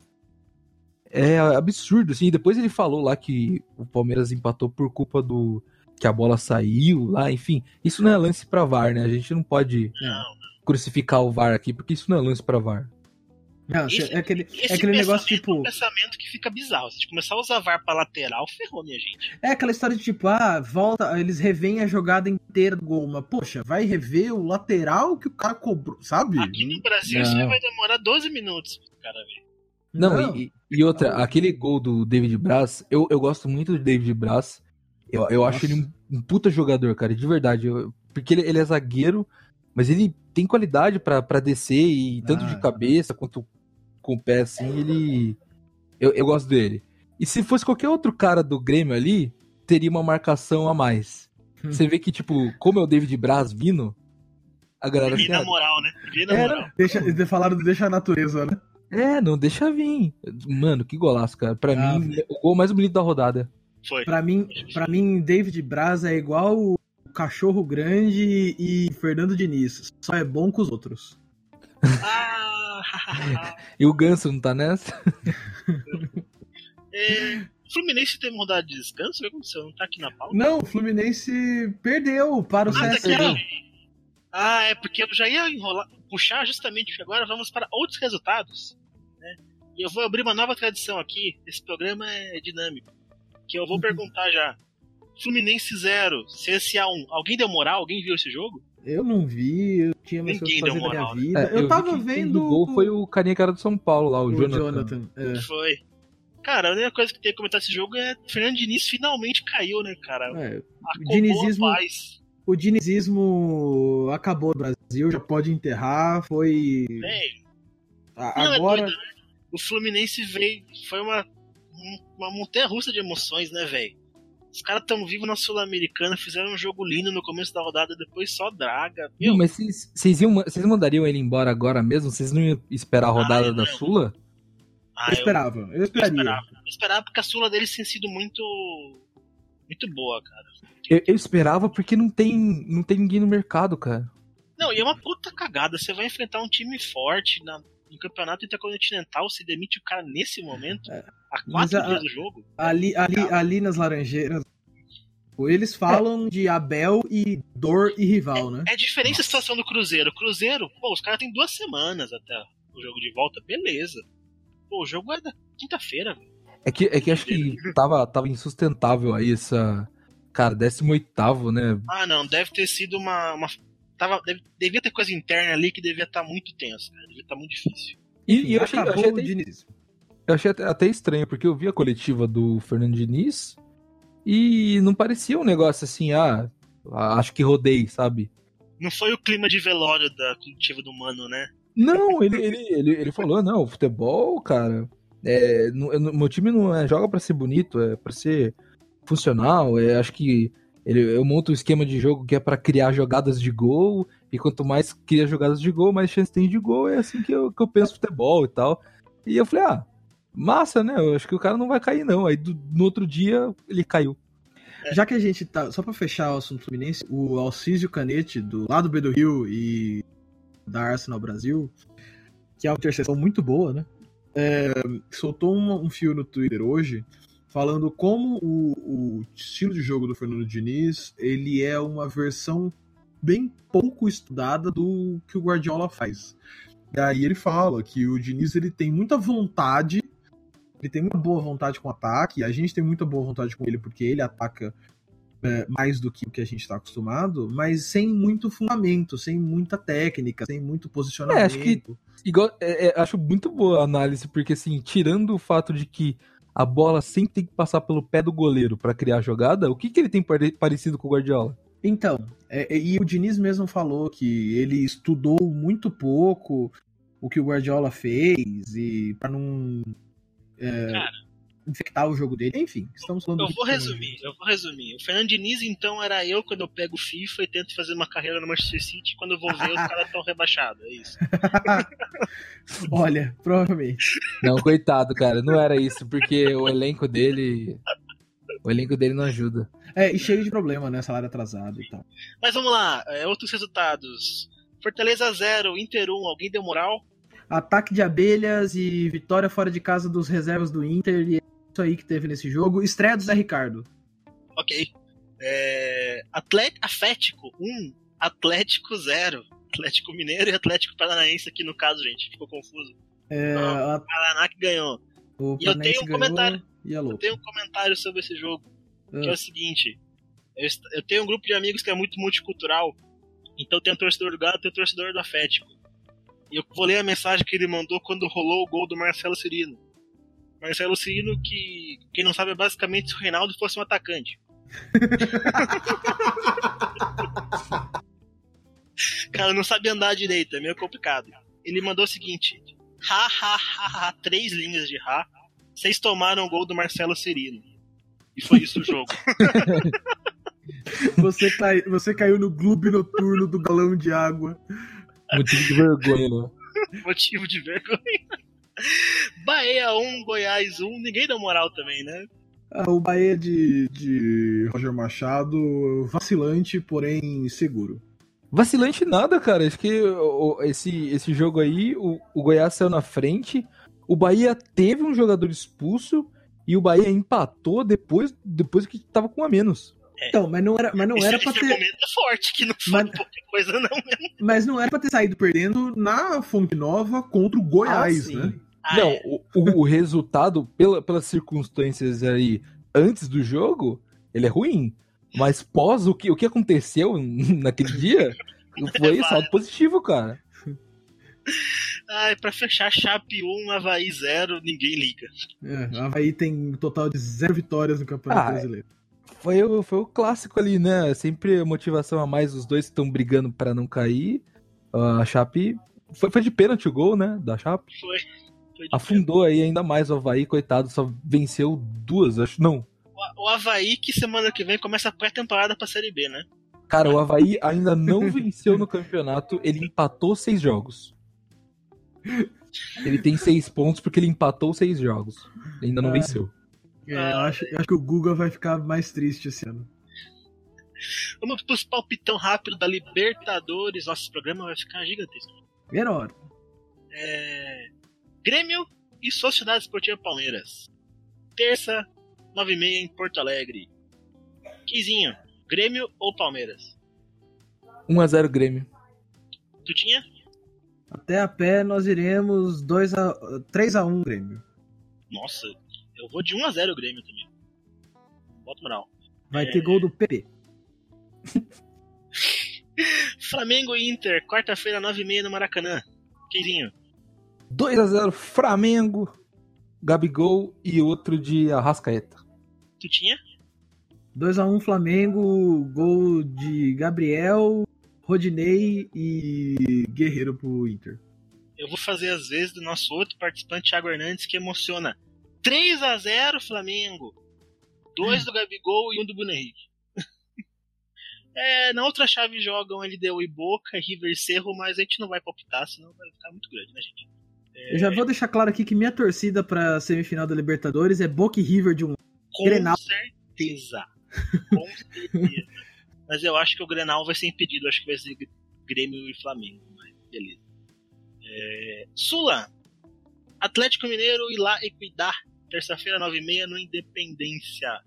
É absurdo, assim. Depois ele falou lá que o Palmeiras empatou por culpa do que a bola saiu lá, enfim. Isso não é lance pra VAR, né? A gente não pode Não. crucificar o VAR aqui, porque isso não é lance pra VAR. Não, Esse- é aquele, Esse é aquele negócio pensamento é tipo. um pensamento que fica bizarro. Se a gente começar a usar VAR pra lateral, ferrou, minha gente. É aquela história de tipo, ah, volta, eles revêem a jogada inteira do gol, mas poxa, vai rever o lateral que o cara cobrou, sabe? Aqui no Brasil, Não. isso aí vai demorar 12 minutos pro cara ver. Não, E, e outra, aquele gol do David Braz, eu, eu gosto muito do David Braz. Eu, eu acho ele um, um puta jogador, cara, de verdade. Eu- porque ele, ele é zagueiro, mas ele tem qualidade pra pra descer e tanto Ah. de cabeça quanto com o pé assim, ele. Eu, eu gosto dele. E se fosse qualquer outro cara do Grêmio ali, teria uma marcação a mais. Hum. Você vê que, tipo, como é o David Braz vindo, a galera assim, na moral, né? Vi na É, moral. Deixa, eles falaram do deixa a natureza, né? é, não deixa vir. Mano, que golaço, cara. Pra Ah, mim, o gol mais bonito da rodada. Foi. Pra mim, pra mim, David Braz é igual o Cachorro Grande e Fernando Diniz. Só é bom com os outros. Ah, E o Ganso não tá nessa? é, o Fluminense teve rodada de descanso? O que aconteceu? Não tá aqui na pauta? Não, o Fluminense perdeu para o Ah, tá aqui, ó. Ah, é porque eu já ia enrolar, puxar justamente, porque agora vamos para outros resultados. Né? E eu vou abrir uma nova tradição aqui. Esse programa é dinâmico. Que eu vou perguntar já. Fluminense 0, CSA 1. Alguém deu moral? Alguém viu esse jogo? Eu não vi, eu tinha mais Ninguém coisas fazer moral, na minha É, vida. eu, vi tava vendo. do gol foi o carinha que era do São Paulo lá, o, o Jonathan. Jonathan. é. Foi. Cara, a única coisa que tem que comentar desse jogo é Fernando Diniz finalmente caiu, né, cara? É, Acabou dinizismo- o dinizismo acabou no Brasil, já pode enterrar. Foi. Não, é Agora. doido, né? O Fluminense veio. Foi uma, um- uma montanha russa de emoções, né, velho? Os caras tão vivos na Sul-Americana, fizeram um jogo lindo no começo da rodada, depois só draga. Meu, Não, mas vocês- vocês iam- vocês mandariam ele embora agora mesmo? Vocês não iam esperar a rodada Ah, da não. Sula? ah, Eu esperava, eu Eu esperaria. esperava. Eu esperava porque a Sula deles tem sido muito. Muito boa, cara. Eu, eu esperava porque não tem, não tem ninguém no mercado, cara. Não, e é uma puta cagada. Você vai enfrentar um time forte na, no campeonato intercontinental, se demite o cara nesse momento, É. há Mas quatro a- dias do jogo. Ali, ali, ali nas Laranjeiras, eles falam de Abel e dor e rival, né? É diferente Nossa. a situação do Cruzeiro. O Cruzeiro, pô, os caras têm duas semanas até o jogo de volta, beleza. Pô, o jogo é da quinta-feira, velho. É que, é que acho que tava, tava insustentável aí essa. Cara, 18, né? Ah, não, deve ter sido uma. uma tava, deve- devia ter coisa interna ali que devia estar muito tenso, cara. Devia estar muito difícil. E, e eu, achei, eu, achei o até, dinizismo. eu achei até- até estranho, porque eu vi a coletiva do Fernando Diniz e não parecia um negócio assim, ah, acho que rodei, sabe? Não foi o clima de velório da coletiva do Mano, né? Não, ele, ele, ele, ele falou, não, futebol, cara, é, não- eu não- meu time não é, joga pra ser bonito, é pra ser funcional, é, acho que ele, eu monto um esquema de jogo que é pra criar jogadas de gol, e quanto mais cria jogadas de gol, mais chance tem de gol, é assim que eu, que eu penso futebol e tal. E eu falei, ah, massa, né, eu acho que o cara não vai cair não, aí do- no outro dia ele caiu. Já que a gente tá. Só pra fechar o assunto Fluminense, o Alcísio Canete, do lado B do Rio e da Arsenal Brasil, que é uma interseção muito boa, né? É, soltou um, um fio no Twitter hoje falando como o, o estilo de jogo do Fernando Diniz ele é uma versão bem pouco estudada do que o Guardiola faz. E aí ele fala que o Diniz ele tem muita vontade, ele tem muita boa vontade com o ataque, a gente tem muita boa vontade com ele porque ele ataca é, mais do que o que a gente está acostumado, mas sem muito fundamento, sem muita técnica, sem muito posicionamento. É, acho que igual, é, é, acho muito boa a análise, porque assim, tirando o fato de que a bola sempre tem que passar pelo pé do goleiro para criar a jogada, o que, que ele tem parecido com o Guardiola? Então, é, e o Diniz mesmo falou que ele estudou muito pouco o que o Guardiola fez e para não é, Cara, infectar o jogo dele. Enfim, estamos falando. Eu vou resumir, eu vou resumir. O Fernando Diniz, então, era eu quando eu pego FIFA e tento fazer uma carreira no Manchester City. Quando eu vou ver, os caras estão rebaixados. É isso. Olha, provavelmente. Não, coitado, cara. Não era isso, porque o elenco dele. O elenco dele não ajuda. É, e cheio de problema, né? Salário atrasado e tal. Mas vamos lá, é, outros resultados. Fortaleza 0, Inter 1, alguém deu moral? Ataque de abelhas e vitória fora de casa dos reservas do Inter. E isso aí que teve nesse jogo. Estreia do Zé Ricardo. Ok. É, Atlet Atlético 1, Atlético 0. Atlético Mineiro e Atlético Paranaense aqui no caso, gente. Ficou confuso. É, Não, a- o Paraná que ganhou. o E eu tenho um comentário. A Eu tenho um comentário sobre esse jogo. Que é Ah. o seguinte. Eu, eu tenho um grupo de amigos que é muito multicultural. Então tem um torcedor do Galo e tem um torcedor do Atlético. E eu vou ler a mensagem que ele mandou quando rolou o gol do Marcelo Cirino. Marcelo Cirino, que quem não sabe é basicamente se o Reinaldo fosse um atacante. Cara, não sabe andar direito, é meio complicado. Ele mandou o seguinte: ha ha ha ha, três linhas de ha. Vocês tomaram o gol do Marcelo Cirino. E foi isso o jogo. Você, cai- você caiu no clube noturno do galão de água. Motivo de vergonha, né? Motivo de vergonha. Bahia 1, Goiás 1, ninguém deu moral também, né? Ah, o Bahia de, de Roger Machado, vacilante, porém seguro. Vacilante nada, cara. Acho que esse, esse jogo aí, o, o Goiás saiu na frente, o Bahia teve um jogador expulso e o Bahia empatou depois, depois que tava com um a menos. Então, mas não era, mas não esse, era pra esse ter, argumento é forte, que não foi Mas- pouca coisa, não. mas não era para ter saído perdendo na Fonte Nova contra o Goiás, Ah, sim. né? Ah, Não, é. o, o- o resultado, pela, pelas circunstâncias aí antes do jogo, ele é ruim. Mas pós o que, o que aconteceu naquele dia, foi saldo positivo, cara. Ai, pra fechar, Chape 1, Havaí 0, ninguém liga. É, Havaí tem um total de zero vitórias no Campeonato Ah, Brasileiro. Foi o, foi o clássico ali, né? Sempre a motivação a mais, os dois estão brigando pra não cair. A Chape. Foi, foi de pênalti o gol, né? Da Chape. Foi. Afundou aí ainda mais o Havaí, coitado, só venceu duas, acho. Não. O, Havaí, que semana que vem começa a pré-temporada pra Série B, né? Cara, o Havaí ainda não venceu no campeonato, ele empatou seis jogos. Ele tem seis pontos porque ele empatou seis jogos. Ele ainda não Ah. venceu. É, eu, acho, eu acho que o Guga vai ficar mais triste esse ano. Vamos pros palpitão rápido da Libertadores. Nossa, esse programa vai ficar gigantesco. Menor. É... Grêmio e Sociedade Esportiva Palmeiras. Terça, 9h30 em Porto Alegre. Quizinho, Grêmio ou Palmeiras? 1x0 Grêmio. Tu tinha? Até a pé nós iremos 2 a 3 a 1 Grêmio. Nossa, eu vou de 1x0 o Grêmio também. Bota moral. Vai É. ter gol do PP. Flamengo e Inter, quarta-feira, 9h30 no Maracanã. Quizinho, 2x0 Flamengo, Gabigol e outro de Arrascaeta. tu tinha? 2 a 1 Flamengo, gol de Gabriel, Rodinei e Guerreiro pro Inter. Eu vou fazer as vezes do nosso outro participante, Thiago Hernandes, que emociona. 3x0 Flamengo. Dois do Gabigol e um do Bruno Henrique. É, na outra chave jogam LDU e Boca, River e Cerro, mas a gente não vai palpitar, senão vai ficar muito grande, né, gente? Eu já vou deixar claro aqui que minha torcida pra semifinal da Libertadores é Boca e River de um. Com Grenal. certeza. Com certeza. mas eu acho que o Grenal vai ser impedido, acho que vai ser Grêmio e Flamengo, mas beleza. É, Sula, Atlético Mineiro e lá Equidad. terça-feira, 9h30 no Independência.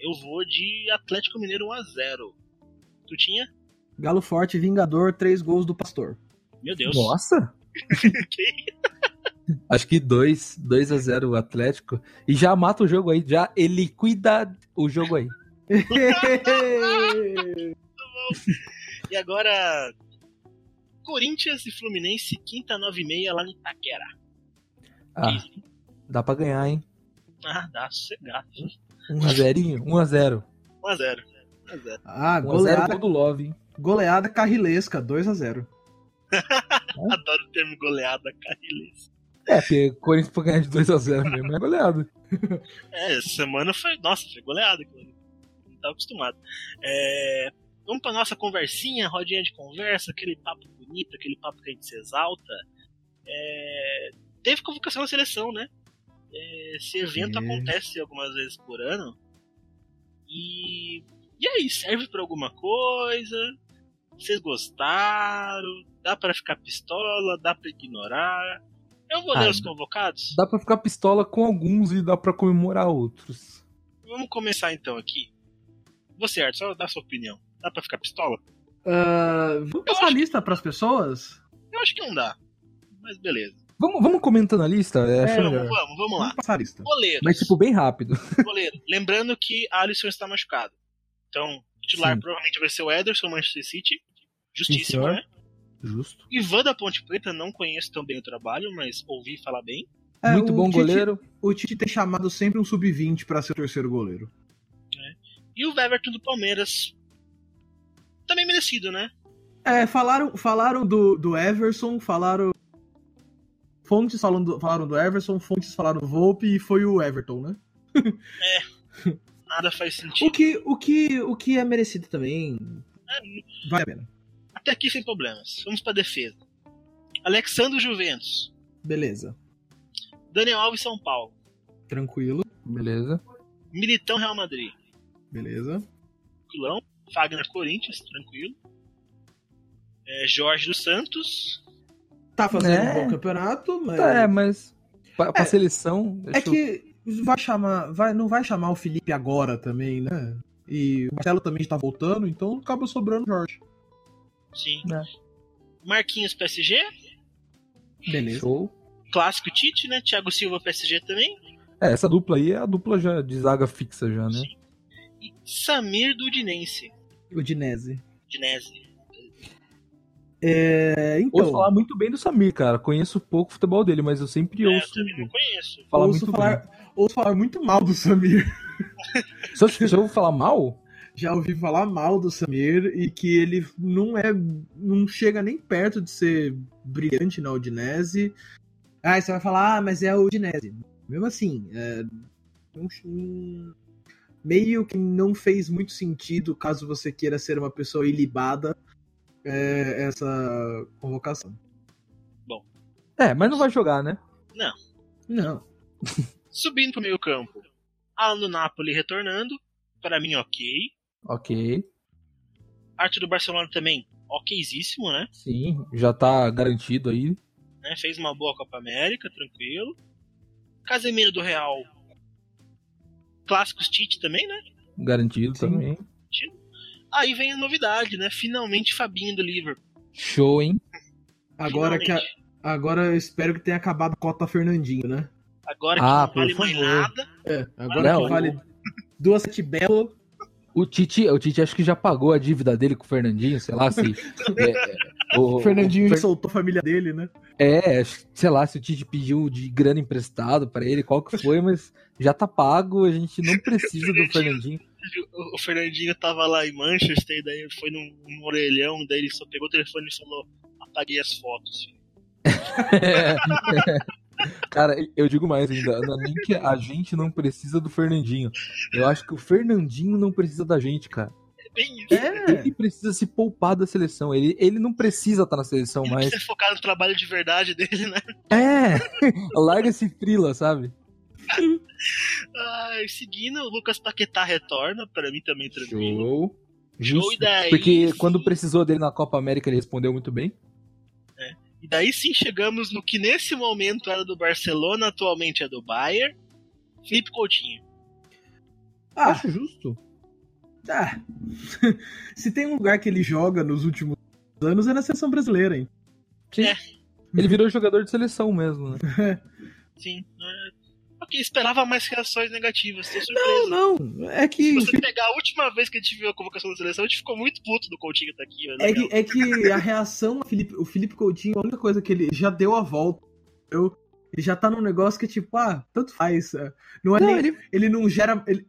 Eu vou de Atlético Mineiro 1x0. Tu tinha? Galo Forte, Vingador, três gols do Pastor. Meu Deus. Nossa! Que- Acho que 2 2 a 0 o Atlético. E já mata o jogo aí. Já ele cuida o jogo aí. E agora, Corinthians e Fluminense, quinta, 9h30 lá no Itaquera. Ah, dá pra ganhar, hein? Ah, dá sossegado. 1 a 0 1 a 0 1x0. 1x0. ah, 1 a 0 goleada, gol do Love, hein? goleada carrilesca, 2x0. Adoro o termo goleada carrilês. É, porque Corinthians foi ganhar de 2 a 0 mesmo, é goleado. É, essa semana foi. Nossa, foi ali. Não tava acostumado. É, vamos pra nossa conversinha, rodinha de conversa, aquele papo bonito, aquele papo que a gente se exalta. É, teve convocação na seleção, né? É, esse evento Sim. acontece algumas vezes por ano. E. E aí, serve pra alguma coisa? Vocês gostaram? Dá pra ficar pistola? Dá pra ignorar? Eu vou ler Ah, os convocados? Dá pra ficar pistola com alguns e dá pra comemorar outros. Vamos começar então aqui. Você, Arthur, só dá sua opinião. Dá pra ficar pistola? Ah, vamos passar a lista pras pessoas? Eu acho que não dá. Mas beleza. Vamos, vamos comentando a lista? É, acho É. Vamos, vamos, vamos lá. Vamos passar a lista. Goleiro. Mas, tipo, bem rápido. Goleiro. Lembrando que Alisson está machucado. Então, titular Sim. provavelmente vai ser o Ederson, Manchester City. Justíssimo, senhor. né? Justo. Ivan da Ponte Preta, não conheço tão bem o trabalho, mas ouvi falar bem. É, Muito o bom Tite- goleiro. O Tite tem chamado sempre um sub-20 pra ser o terceiro goleiro. E o Everton do Palmeiras. Também merecido, né? É, falaram, falaram do, do Everson, falaram. Fontes falaram do, falaram do Everson, fontes falaram do Volpe e foi o Everton, né? Nada faz O sentido. que, o que, o que é merecido também. Vale a pena. Até aqui sem problemas. Vamos pra defesa. Alexandre Juventus. Beleza. Daniel Alves São Paulo. Tranquilo. Beleza. Militão Real Madrid. Beleza. Tranquilão. Fagner Corinthians, tranquilo. É, Jorge dos Santos. Tá fazendo É. um bom campeonato, mas. É, mas pra, pra É. seleção. É deixa eu- que vai chamar, vai, não vai chamar o Felipe agora também, né? E o Marcelo também está voltando, então acaba sobrando o Jorge. Sim. É. Marquinhos PSG. Beleza. Show. Clássico Tite, né? Thiago Silva PSG também. É, essa dupla aí é a dupla já de zaga fixa já, né? Sim. E Samir do Udinense. O Dinese. Udinese. É, Ouço então, falar muito bem do Samir, cara. Conheço pouco o futebol dele, mas eu sempre É, eu ouço também não conheço. falar ouço muito falar, ouço falar muito mal do Samir. Se eu, se eu vou falar mal, Já ouvi falar mal do Samir e que ele não é. não chega nem perto de ser brilhante na Udinese. Aí você vai falar, ah, mas é a Udinese. Mesmo assim, é, não- não- meio que não fez muito sentido caso você queira ser uma pessoa ilibada é, essa convocação. é, mas não vai jogar, né? Não. Subindo pro meio campo. Alan do Napoli retornando. Para mim, ok. Ok. Arte do Barcelona também, okzíssimo, né? Sim, já tá garantido aí. né? Fez uma boa Copa América, tranquilo. Casemiro do Real. Clássicos Tite também, né? Garantido Sim. também. Aí vem a novidade, né? Finalmente Fabinho do Liverpool. Show, hein? Agora que a- agora eu espero que tenha acabado a cota Fernandinho, né? Agora que Ah, não vale mais nada. É, agora Não, que vale duas sete belo. O Tite, o Tite acho que já pagou a dívida dele com o Fernandinho, sei lá se. é, é, o, O Fernandinho o Fer- soltou a família dele, né? É, sei lá, se o Tite pediu de grana emprestado pra ele, qual que foi, mas já tá pago, a gente não precisa do Fernandinho. O Fernandinho tava lá em Manchester, daí foi num, num orelhão, daí ele só pegou o telefone e falou: apaguei as fotos. filho." Cara, eu digo mais ainda, não é nem que a gente não precisa do Fernandinho. Eu acho que o Fernandinho não precisa da gente, cara. É bem isso. É. Ele precisa se poupar da seleção. Ele, ele não precisa estar na seleção Ele mais. precisa focar no trabalho de verdade dele, né? É! Larga esse frila, sabe? Ai, seguindo, o Lucas Paquetá retorna, pra mim também tranquilo. Show. Show, Justo. e daí Porque sim. quando precisou dele na Copa América, ele respondeu muito bem. E daí sim chegamos no que nesse momento era do Barcelona, atualmente é do Bayern. Felipe Coutinho. Ah, Acho justo. ah. se tem um lugar que ele joga nos últimos anos é na seleção brasileira, hein? Sim. É. Ele virou jogador de seleção mesmo, né? Sim. Ok, esperava mais reações negativas. Não, não. É Se que. você pegar a última vez que a gente viu a convocação da seleção, a gente ficou muito puto do Coutinho tá aqui. É que, é que a reação, do Felipe, o Felipe Coutinho, a única coisa que ele já deu a volta. Eu, ele já tá num negócio que é tipo, ah, tanto faz. é. Não é Não, nem, ele- ele... não gera. Ele,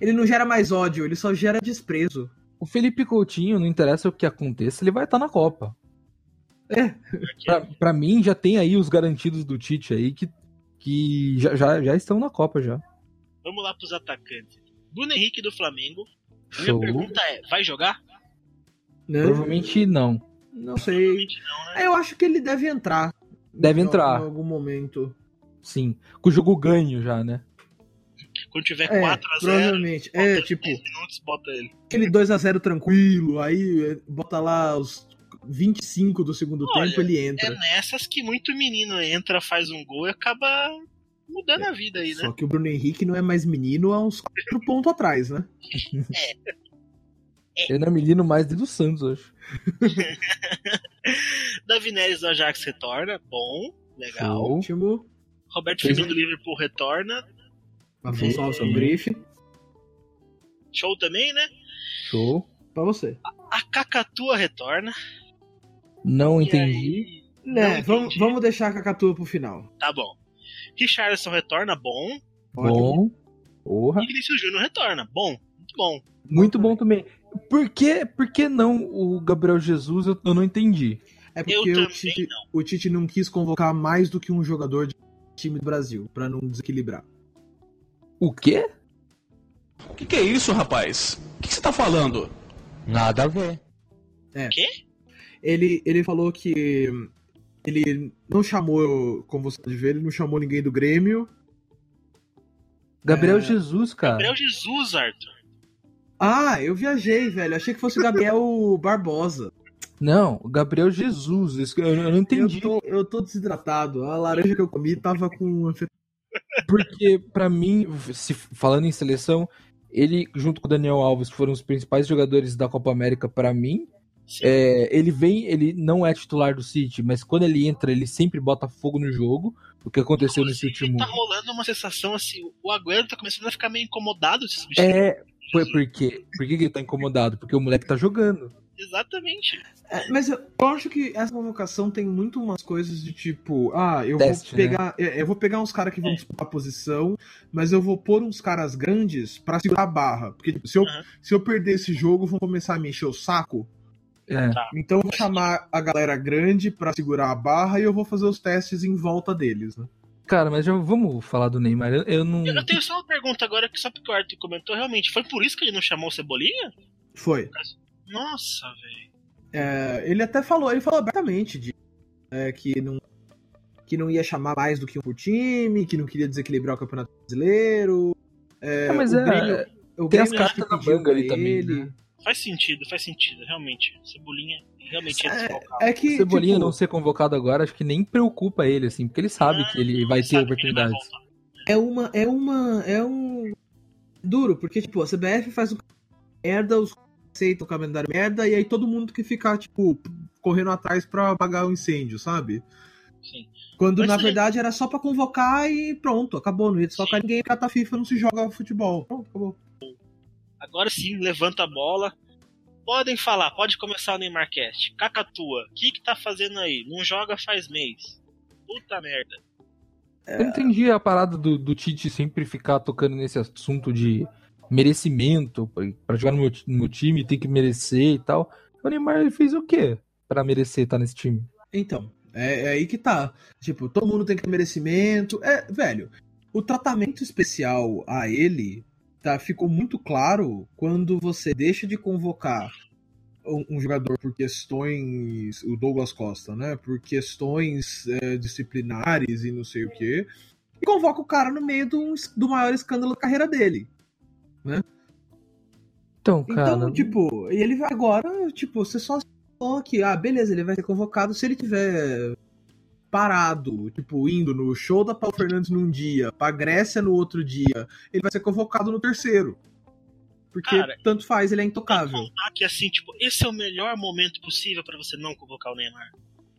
ele não gera mais ódio, ele só gera desprezo. O Felipe Coutinho, não interessa o que aconteça, ele vai estar na Copa. É. Pra, pra mim, já tem aí os garantidos do Tite aí que, que já, já, já estão na Copa já. Vamos lá pros atacantes. Bruno Henrique do Flamengo. Minha Show. pergunta é: vai jogar? Né? Provavelmente não. Não sei. Provavelmente não, né? Eu acho que ele deve entrar. Deve Em- entrar. Em algum momento. Sim. Com o jogo ganho já, né? Quando tiver É, 4x0, provavelmente. É, tipo, minutos, bota ele. aquele 2x0 tranquilo, aí é, bota lá os 25 do segundo Olha, tempo, ele É entra. nessas que muito menino entra, faz um gol e acaba mudando a vida aí, né? Só que o Bruno Henrique não é mais menino há uns 4 pontos atrás, né? Ele não é menino mais desde o Santos, acho. Davi Neres do Ajax retorna, bom, legal. Último. Roberto Fez Firmino do Liverpool retorna, Afonso Alves é brief. show também, né? Show. Pra você. A Cacatua retorna. Não E entendi. aí, Né, Não vamos, entendi. vamos deixar a Cacatua pro final. tá bom. Richardson retorna, bom. Bom. Porra. E Vinícius Júnior retorna, bom, muito bom. Muito bom também. Por que, por que não o Gabriel Jesus? Eu, eu não entendi. É Eu porque o Tite, não. o Tite não quis convocar mais do que um jogador de time do Brasil, pra não desequilibrar. O quê? O que, que é isso, rapaz? O que, que você tá falando? Nada a ver. Ele, ele falou que ele não chamou, como você pode ver, ele não chamou ninguém do Grêmio. Gabriel É. Jesus, cara. Gabriel Jesus, Arthur. Ah, eu viajei, velho. Achei que fosse o Gabriel Barbosa. Não, o Gabriel Jesus. Isso que eu, eu não entendi. Eu tô, eu tô desidratado. A laranja que eu comi tava com. Porque, pra mim, se falando em seleção, ele, junto com o Daniel Alves, foram os principais jogadores da Copa América pra mim. É, ele vem, ele não é titular do City, mas quando ele entra, ele sempre bota fogo no jogo. O que aconteceu nesse Inclusive, último. Tá rolando uma sensação assim, o Agüero tá começando a ficar meio incomodado de substituir. É, foi porque. Por que ele tá incomodado? Porque o moleque tá jogando. Exatamente. É, mas eu, eu acho que essa convocação tem muito umas coisas de tipo, ah, eu Teste, vou pegar, é, eu vou pegar uns caras que vão disputar a posição, mas eu vou pôr uns caras grandes pra segurar a barra, porque tipo, se eu, Aham. se eu perder esse jogo, vão começar a me encher o saco. É. Tá. Então eu vou chamar a galera grande pra segurar a barra e eu vou fazer os testes em volta deles, né? Cara, mas já vamos falar do Neymar. Eu, eu não. Eu tenho só uma pergunta agora, que só porque o Arthur comentou, realmente, foi por isso que ele não chamou o Cebolinha? Foi. Nossa, velho. É, ele até falou, ele falou abertamente de é, que não que não ia chamar mais do que um por time, que não queria desequilibrar o campeonato brasileiro. É, É, mas o é- Grêmio, o tem as Grêmio cartas na manga ali também, né? Faz sentido, faz sentido, realmente. Cebolinha realmente é É, desfalcado. é que Cebolinha tipo, não ser convocado agora, acho que nem preocupa ele, assim, porque ele sabe Ah, que ele vai ter ele oportunidades. é uma é uma é um duro, porque tipo, a CBF faz um merda, os aceitam o calendário merda e aí todo mundo que fica tipo correndo atrás pra apagar o incêndio, sabe? Sim. Quando Mas na verdade era só pra convocar e pronto, acabou, não ia desfocar ninguém, porque a FIFA não se joga futebol. Pronto, acabou. Agora sim, levanta a bola. Podem falar, pode começar o Neymarcast. Cacatua, o que que tá fazendo aí? Não joga faz mês. Puta merda. Eu entendi a parada do, do Tite sempre ficar tocando nesse assunto de merecimento, pra jogar no meu, no meu time tem que merecer e tal. O Neymar ele fez o quê pra merecer estar nesse time? Então, é, é aí que tá. Tipo, todo mundo tem que ter merecimento. É, velho, o tratamento especial a ele tá, ficou muito claro quando você deixa de convocar um, um jogador por questões. O Douglas Costa, né? Por questões é, disciplinares e não sei o quê. E convoca o cara no meio do, do maior escândalo da carreira dele. Então, cara. Então, tipo, e ele vai agora, tipo, você só falou que, ah, beleza, ele vai ser convocado se ele tiver parado, tipo, indo no show da Paulo Fernandes num dia, pra Grécia no outro dia, ele vai ser convocado no terceiro. Porque Cara, tanto faz, ele é Tem intocável. que contar que assim, tipo, esse é o melhor momento possível pra você não convocar o Neymar.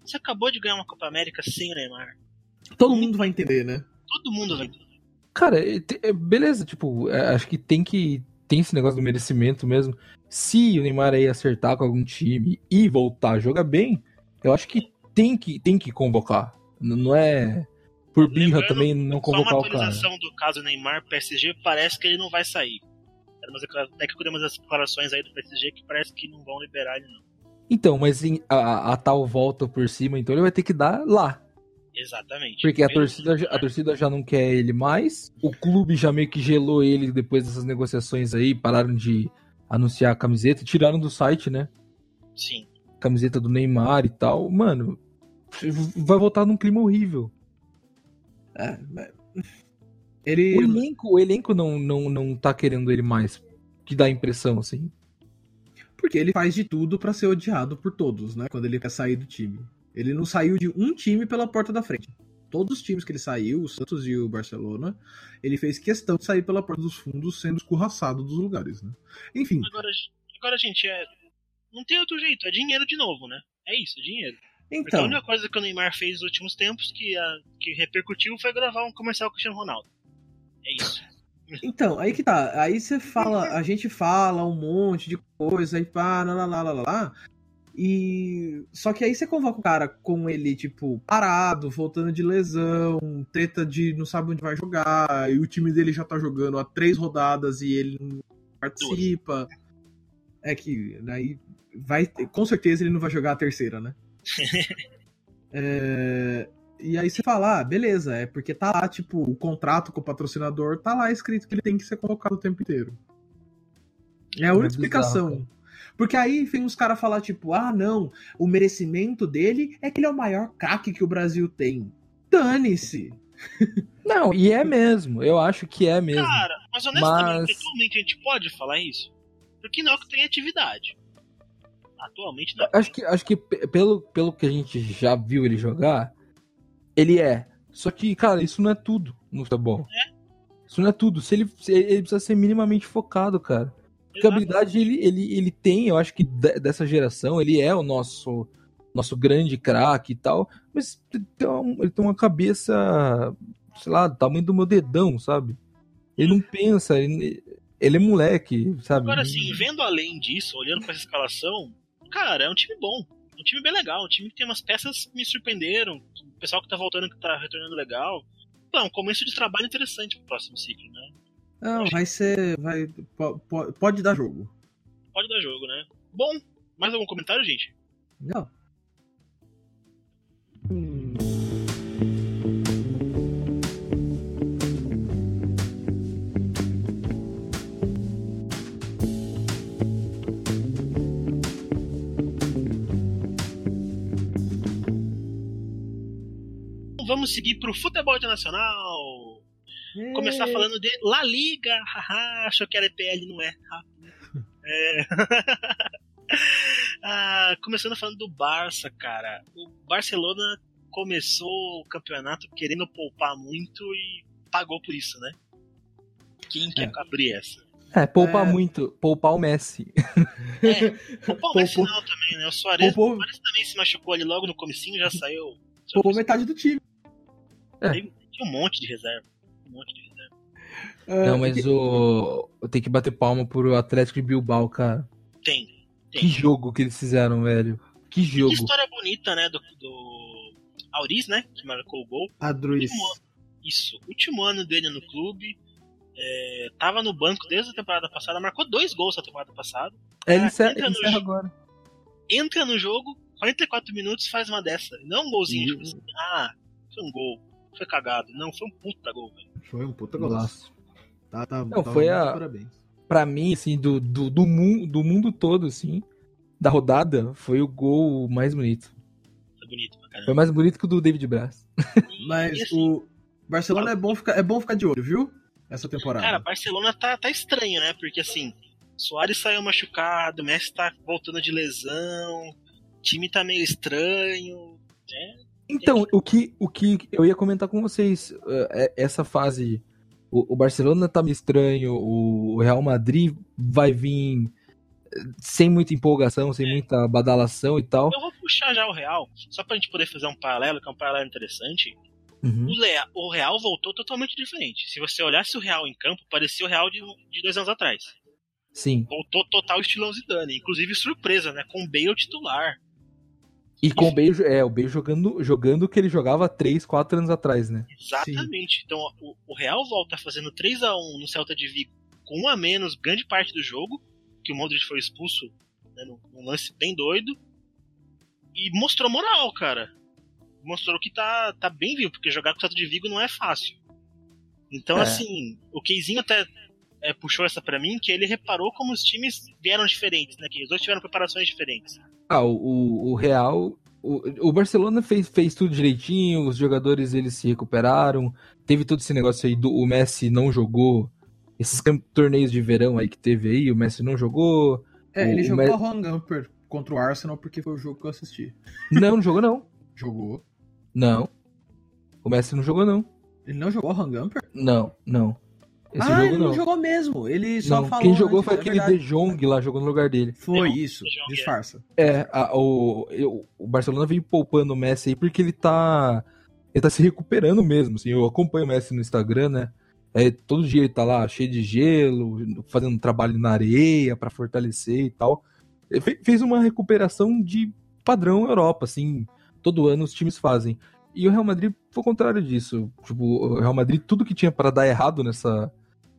Você acabou de ganhar uma Copa América sem o Neymar. Todo mundo vai entender, né? Todo mundo vai entender. Cara, é, é, beleza, tipo, é, acho que tem que. Tem esse negócio do merecimento mesmo. Se o Neymar aí acertar com algum time e voltar a jogar bem, eu acho que tem que, tem que convocar. Não é por birra Lembrando, também não Só uma convocar o cara. atualização do caso Neymar PSG, parece que ele não vai sair. Até que demos as declarações aí do PSG que parece que não vão liberar ele, não. Então, mas em- a, a tal volta por cima, então ele vai ter que dar lá. Exatamente. Porque a torcida, já- a torcida já não quer ele mais. O clube já meio que gelou ele depois dessas negociações aí. Pararam de anunciar a camiseta. Tiraram do site, né? Sim. Camiseta do Neymar e tal. Mano, vai voltar num clima horrível. É, mas- O ele. elenco, o elenco não, não, não tá querendo ele mais. Que dá a impressão, assim. Porque ele faz de tudo pra ser odiado por todos, né? Quando ele quer sair do time. Ele não saiu de um time pela porta da frente. Todos os times que ele saiu, o Santos e o Barcelona, ele fez questão de sair pela porta dos fundos, sendo escorraçado dos lugares, né? Enfim, Agora, agora gente, é... não tem outro jeito. É dinheiro de novo, né? É isso, é dinheiro. A então, única coisa que o Neymar fez nos últimos tempos que, a- que repercutiu foi gravar um comercial com o Cristiano Ronaldo. É isso. então, aí que tá. Aí você fala, a gente fala um monte de coisa, aí pá, lá, lá, lá, lá, lá. E. Só que aí você convoca o cara com ele, tipo, parado, voltando de lesão, treta de não sabe onde vai jogar, e o time dele já tá jogando há três rodadas e ele não participa. É que daí vai. Com certeza ele não vai jogar a terceira, né? É, E aí você fala, ah, beleza, é porque tá lá, tipo, o contrato com o patrocinador tá lá escrito que ele tem que ser convocado o tempo inteiro. É a única É explicação. Porque aí vem os caras falar, tipo, ah, não, o merecimento dele é que ele é o maior craque que o Brasil tem. Dane-se! Não, e é mesmo. Eu acho que é mesmo. Cara, mas honestamente, Mas- atualmente a gente pode falar isso? Porque não é que tem atividade. Atualmente não. Acho que, acho que pe- pelo, pelo que a gente já viu ele jogar, ele é. Só que, cara, isso não é tudo no futebol. Isso não é tudo. Se ele, se ele precisa ser minimamente focado, cara. Porque a habilidade ele, ele, ele tem, eu acho que de- dessa geração, ele é o nosso nosso grande craque e tal, mas ele tem, uma, ele tem uma cabeça, sei lá, do tamanho do meu dedão, sabe? Ele não pensa, ele, ele é moleque, sabe? Agora, assim, vendo além disso, olhando pra essa escalação, cara, é um time bom. É um time bem legal. Um time que tem umas peças que me surpreenderam. O pessoal que tá voltando, que tá retornando legal. É um começo de trabalho interessante pro próximo ciclo, né? Não, vai ser. Vai, po- po- pode dar jogo. Pode dar jogo, né? Bom, mais algum comentário, gente? Não. Vamos seguir pro futebol internacional. Começar falando de La Liga. Haha, achou que era EPL, não é. É. Ah, começando falando do Barça, cara. O Barcelona começou o campeonato querendo poupar muito e pagou por isso, né? Quem quer abrir essa? É, poupar É. muito, poupar o Messi. É, poupar o Messi Poupou- não também, né? O Soares, Poupou- o Soares também se machucou ali logo no comecinho, já saiu. Poupou metade do time. Tinha um monte de reserva. Um monte de reserva. É, Não, mas o. Eu tenho que bater palma pro Atlético de Bilbao, cara. Tem. Tem. Que jogo que eles fizeram, velho. Que Que jogo. história bonita, né? Do, do Auris, né? Que marcou o gol. A Druis. Isso. Último ano dele no clube. É, tava no banco desde a temporada passada. Marcou dois gols na temporada passada. É, ele encerra, entra ele no encerra jogo. agora. Entra no jogo, 44 minutos, faz uma dessa. Não um golzinho, tipo assim. Ah, foi um gol. Foi cagado. Não, foi um puta gol, velho. Foi um puta golaço. Tá, tá, Não, tá foi a- Parabéns. Pra mim, assim, do, do, do, mundo, do mundo todo, assim, da rodada, foi o gol mais bonito. Foi bonito pra caramba. Foi mais bonito que o do David Braz. Mas assim, o Barcelona é bom, ficar, é bom ficar de olho, viu? Essa temporada. Cara, Barcelona tá, tá estranho, né? Porque assim, Soares saiu machucado, Messi tá voltando de lesão, o time tá meio estranho. É, Então, o que, o que eu ia comentar com vocês, é, essa fase, o, o Barcelona tá meio estranho, o Real Madrid vai vir sem muita empolgação, sem muita badalação e tal. Eu vou puxar já o Real, só pra gente poder fazer um paralelo, que é um paralelo interessante. Uhum. O Real voltou totalmente diferente. Se você olhasse o Real em campo, parecia o Real de, de dois anos atrás. Sim. Voltou total estilão Zidane. Inclusive surpresa, né? Com o Bale titular. E com o Bale, é, o Bale jogando, jogando o que ele jogava 3, 4 anos atrás, né? Exatamente. Então o, o Real volta fazendo 3 a 1 no Celta de Vigo, com um a menos grande parte do jogo, que o Modric foi expulso né, num, lance bem doido. E mostrou moral, cara. Mostrou que tá, tá bem vivo, porque jogar com o Celta de Vigo não é fácil. Então, É. assim, o Keizinho até é, puxou essa pra mim, que ele reparou como os times vieram diferentes, né? Que os dois tiveram preparações diferentes. Ah, o, o, Real. O, o Barcelona fez, fez tudo direitinho, os jogadores eles se recuperaram. Teve todo esse negócio aí do o Messi não jogou. Esses torneios de verão aí que teve aí, o Messi não jogou. É, O- ele jogou Me- a Juan Gamper contra o Arsenal porque foi o jogo que eu assisti. Não, não jogou não. Jogou. Não. O Messi não jogou não. Ele não jogou a Juan Gamper? Não, não. Esse ah, jogo ele não. não jogou mesmo. Ele só Não, falou. quem jogou antes, foi é aquele verdade. De Jong lá, jogou no lugar dele. Foi De isso. Jong, é. Disfarça. É, a- o, eu- o Barcelona veio poupando o Messi aí porque ele tá. Ele tá se recuperando mesmo. Assim, eu acompanho o Messi no Instagram, né? É, todo dia ele tá lá cheio de gelo, fazendo um trabalho na areia pra fortalecer e tal. Ele fe- fez uma recuperação de padrão Europa, assim. Todo ano os times fazem. E o Real Madrid foi o contrário disso. Tipo, o Real Madrid, tudo que tinha pra dar errado nessa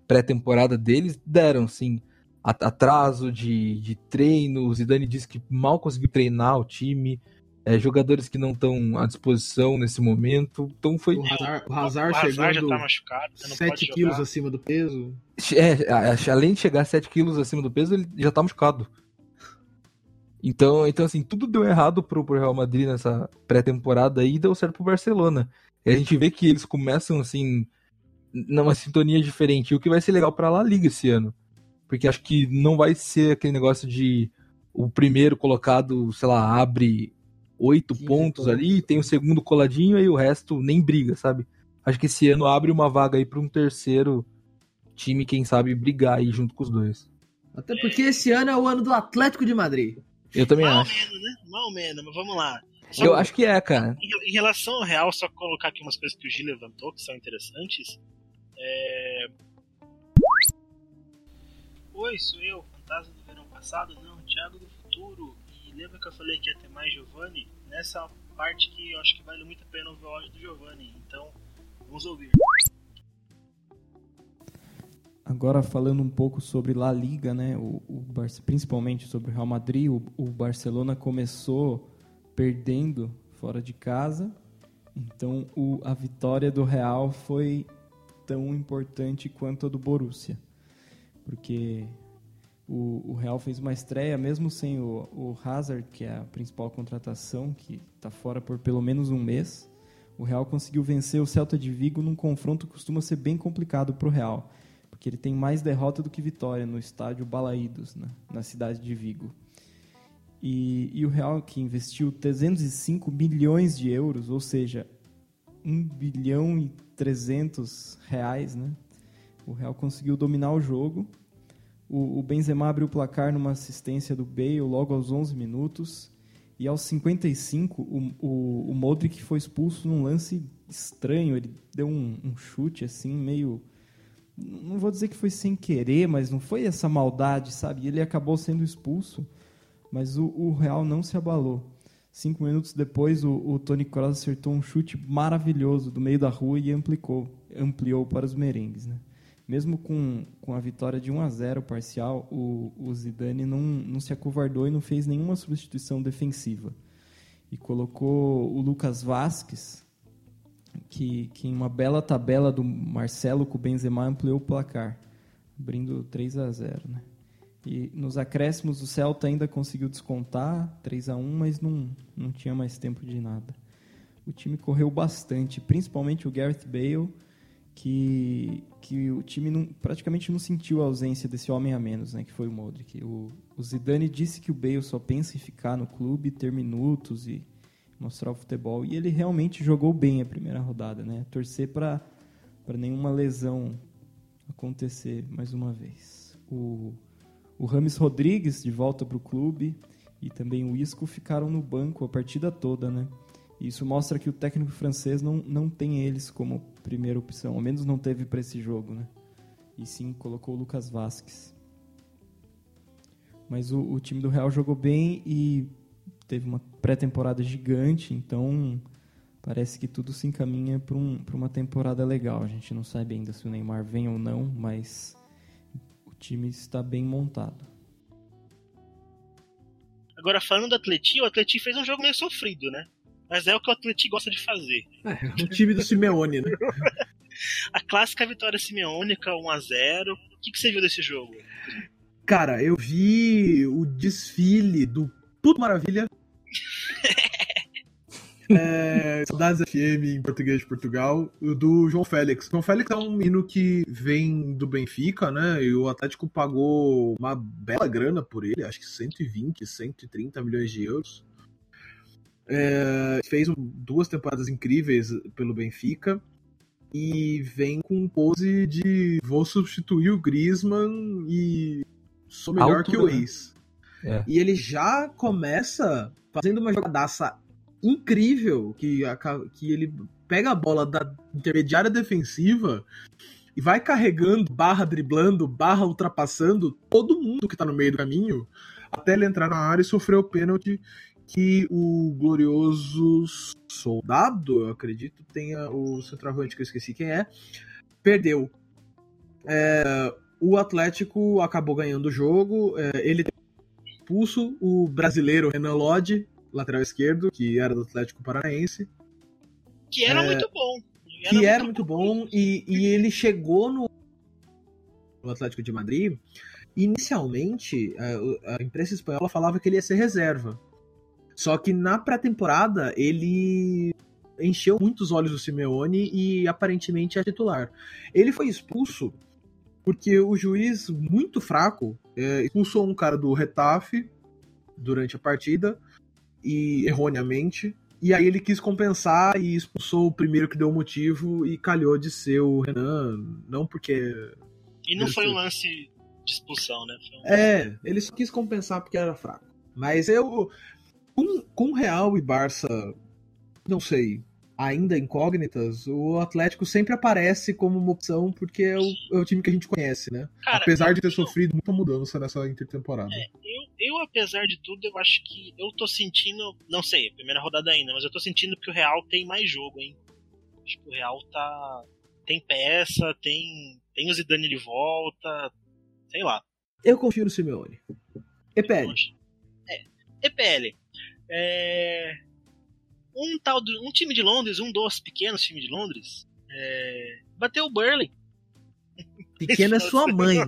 pré-temporada deles, deram, assim a- atraso de, de treino. O Zidane disse que mal conseguiu treinar o time. é, jogadores que não estão à disposição nesse momento. Então foi. O Hazard, o O Hazard Hazard já chegando tá machucado, você não pode 7 jogar. quilos acima do peso. É, além de chegar a 7 quilos acima do peso, ele já tá machucado. Então, então assim, tudo deu errado pro, pro Real Madrid nessa pré-temporada aí e deu certo pro Barcelona. E a gente vê que eles começam, assim, numa sintonia diferente. E o que vai ser legal pra La Liga esse ano. Porque acho que não vai ser aquele negócio de o primeiro colocado, sei lá, abre oito 15 pontos pontos. ali, tem o segundo coladinho e o resto nem briga, sabe? Acho que esse ano abre uma vaga aí pra um terceiro time, quem sabe, brigar aí junto com os dois. Até porque esse ano é o ano do Atlético de Madrid. Eu também Mal acho. menos, né? Mal menos, mas vamos lá. Só Eu acho que é, cara. Em, em relação ao Real, só colocar aqui umas coisas que o Gil levantou que são interessantes. É... Oi, sou eu, fantasma do verão passado? Não, Thiago do futuro. E lembra que eu falei que ia ter mais Giovanni? Nessa parte que eu acho que vale muito a pena ouvir o áudio do Giovanni. Então, vamos ouvir. Agora falando um pouco sobre La Liga, né? O, o principalmente sobre o Real Madrid, o, o Barcelona começou perdendo fora de casa, então o- a vitória do Real foi tão importante quanto a do Borussia, porque o, o Real fez uma estreia mesmo sem o, o Hazard, que é a principal contratação, que está fora por pelo menos um mês. O Real conseguiu vencer o Celta de Vigo num confronto que costuma ser bem complicado para o Real porque ele tem mais derrota do que vitória no estádio Balaídos, né, na cidade de Vigo. E, e o Real, que investiu 305 milhões de euros, ou seja, 1 bilhão e 300 reais, né? O Real conseguiu dominar o jogo. O, o Benzema abriu o placar numa assistência do Bale logo aos 11 minutos. E aos 55, o, o, o Modric foi expulso num lance estranho. Ele deu um, um chute assim, meio não vou dizer que foi sem querer, mas não foi essa maldade, sabe? Ele acabou sendo expulso, mas o, o Real não se abalou. Cinco minutos depois, o, o Tony Kroos acertou um chute maravilhoso do meio da rua e ampliou, ampliou para os merengues, né? Mesmo com, com a vitória de 1 a 0 parcial, o, o Zidane não, não se acovardou e não fez nenhuma substituição defensiva. E colocou o Lucas Vasquez, que, que em uma bela tabela do Marcelo com o Benzema ampliou o placar, abrindo 3 a 0 né? E nos acréscimos o Celta ainda conseguiu descontar 3 a 1 mas não, não tinha mais tempo de nada. O time correu bastante, principalmente o Gareth Bale, que, que o time não, praticamente não sentiu a ausência desse homem a menos, né, que foi o Modric. O, o Zidane disse que o Bale só pensa em ficar no clube, ter minutos e mostrar o futebol. E ele realmente jogou bem a primeira rodada, né? Torcer para nenhuma lesão acontecer mais uma vez. O, o Rames Rodrigues, de volta para o clube, e também o Isco ficaram no banco a partida toda, né? Isso mostra que o técnico francês não, não tem eles como primeira opção, ao menos não teve para esse jogo, né? E sim colocou o Lucas Vasquez. Mas o, o time do Real jogou bem e teve uma pré-temporada gigante, então parece que tudo se encaminha para um, uma temporada legal. A gente não sabe ainda se o Neymar vem ou não, mas time está bem montado. Agora, falando do Atleti, o Atleti fez um jogo meio sofrido, né? Mas é o que o Atleti gosta de fazer. É, o time do Simeone, né? a clássica vitória simeônica, 1x0. O que, que você viu desse jogo? Cara, eu vi o desfile do Tudo Maravilha. é, Saudades FM em português de Portugal, do João Félix. João Félix é um menino que vem do Benfica, né? E o Atlético pagou uma bela grana por ele, acho que 120, 130 milhões de euros. É, fez duas temporadas incríveis pelo Benfica e vem com pose de vou substituir o Griezmann e sou melhor que o ex. Né? É. E ele já começa fazendo uma jogadaça incrível que, que ele pega a bola da intermediária defensiva e vai carregando, barra driblando, barra ultrapassando todo mundo que tá no meio do caminho até ele entrar na área e sofrer o pênalti que o glorioso soldado, eu acredito, tenha o centroavante que eu esqueci quem é, perdeu. É, o Atlético acabou ganhando o jogo. É, ele expulso o brasileiro Renan Lodge, lateral esquerdo, que era do Atlético Paranaense. Que era é, muito bom. Era que era muito bom, bom e, e, ele chegou no, no Atlético de Madrid. Inicialmente, a, a imprensa espanhola falava que ele ia ser reserva. Só que na pré-temporada ele encheu muitos olhos do Simeone e aparentemente é titular. Ele foi expulso porque o juiz, muito fraco, é, expulsou um cara do Retafe durante a partida, e erroneamente. E aí ele quis compensar e expulsou o primeiro que deu o motivo e calhou de ser o Renan, não porque. E não foi um lance de expulsão, né? Um... É, ele só quis compensar porque era fraco. Mas eu. Com, com Real e Barça, não sei ainda incógnitas, o Atlético sempre aparece como uma opção porque é o, é o time que a gente conhece, né? Cara, apesar de ter sofrido muita mudança nessa intertemporada. É, eu, apesar de tudo, eu acho que eu tô sentindo, não sei, primeira rodada ainda, mas eu tô sentindo que o Real tem mais jogo, hein? Acho que o Real tá tem peça, tem tem o Zidane de volta, sei lá. Eu confio no Simeone. EPL. É, EPL. É, um tal de, um time de Londres, um dos pequenos times de Londres, é, bateu o Burley. Pequena é sua mãe.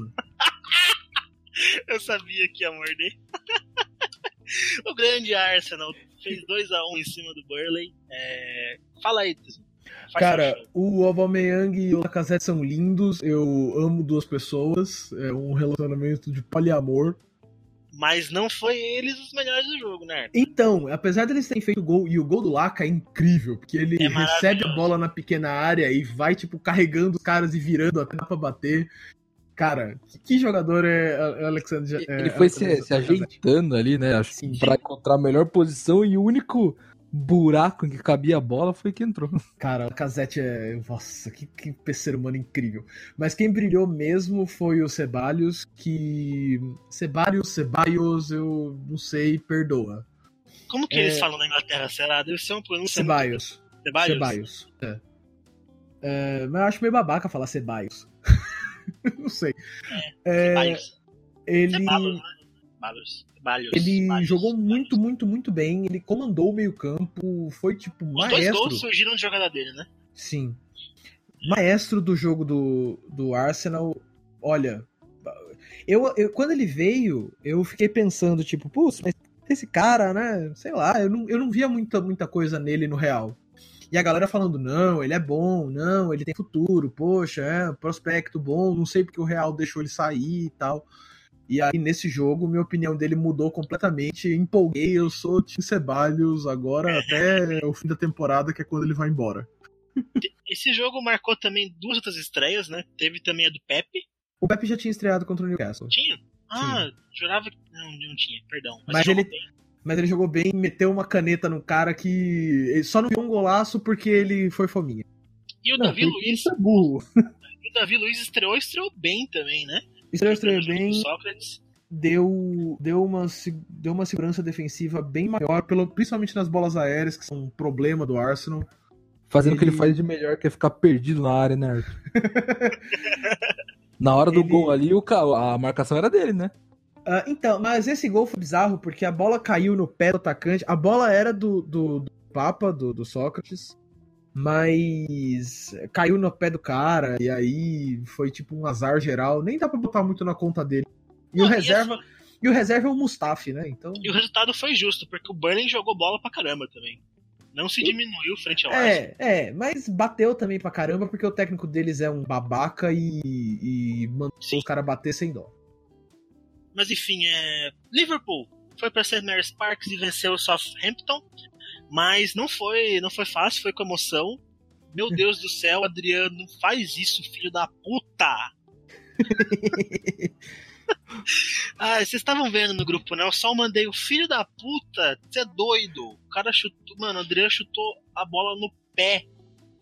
Eu sabia que ia morder. o grande Arsenal fez 2x1 um em cima do Burley. É... Fala aí, Cara, o Aubameyang e o Lacazette são lindos. Eu amo duas pessoas. É um relacionamento de poliamor. Mas não foi eles os melhores do jogo, né? Então, apesar deles terem feito gol, e o gol do Laca é incrível, porque ele é recebe a bola na pequena área e vai, tipo, carregando os caras e virando até pra bater. Cara, que, jogador é o Alexandre? Ele foi se, se, ajeitando ali, né? Acho Sim. pra encontrar a melhor posição e o único buraco em que cabia a bola foi que entrou. Cara, o Casete é. Nossa, que, que ser humano incrível. Mas quem brilhou mesmo foi o Ceballos, que. Ceballos, Ceballos, eu não sei, perdoa. Como que é... eles falam na Inglaterra? Será? Deve ser um pronúncio. Ceballos. Ceballos? Ceballos. É. É, mas eu acho meio babaca falar Ceballos. não sei. É, Ceballos. Ele. Ceballos, né? Ceballos. Ele jogou muito, muito, muito bem. Ele comandou o meio-campo. Foi tipo Os maestro. Os dois gols surgiram de jogada dele, né? Sim. Maestro do jogo do, do Arsenal. Olha, eu, eu, quando ele veio, eu fiquei pensando, tipo, putz, mas esse cara, né? Sei lá, eu não, eu não via muita, muita coisa nele no real. E a galera falando, não, ele é bom, não, ele tem futuro, poxa, é, prospecto bom, não sei porque o Real deixou ele sair e tal. E aí, nesse jogo, minha opinião dele mudou completamente. Empolguei, eu sou Tim Ceballos agora até o fim da temporada, que é quando ele vai embora. Esse jogo marcou também duas outras estreias, né? Teve também a do Pepe. O Pepe já tinha estreado contra o Newcastle. Tinha? Ah, jurava que. Não, não tinha, perdão. Mas jogou ele- bem. Mas ele jogou bem, meteu uma caneta no cara que ele só não viu um golaço porque ele foi fominha. E o Não, Davi porque Luiz. Isso é burro. O Davi Luiz estreou e estreou bem também, né? Estreou, estreou bem. Sócrates. deu, deu, uma, deu uma segurança defensiva bem maior, pelo, principalmente nas bolas aéreas, que são um problema do Arsenal. Fazendo o que ele Ele- faz de melhor, que é ficar perdido na área, né, Arthur? Na hora do Ele- gol ali, o a marcação era dele, né? Ah, então, mas esse gol foi bizarro porque a bola caiu no pé do atacante. A bola era do, do, do Papa, do, do Sócrates, mas caiu no pé do cara e aí foi tipo um azar geral. Nem dá pra botar muito na conta dele. E o Não, e reserva, assim- e o reserva é o Mustafi, né? Então. E o resultado foi justo, porque o Burnley jogou bola pra caramba também. Não se diminuiu frente ao Arsenal. É, é, mas bateu também pra caramba porque o técnico deles é um babaca e, e mandou Sim. os caras bater sem dó. Mas enfim, é... Liverpool foi para St. Mary's Parks e venceu o Southampton, mas não foi, não foi fácil, foi com emoção. Meu Deus do céu, Adriano, não faz isso, filho da puta! ah, vocês estavam vendo no grupo, né? Eu só mandei o filho da puta, você é doido. O cara chutou, mano, o Adriano chutou a bola no pé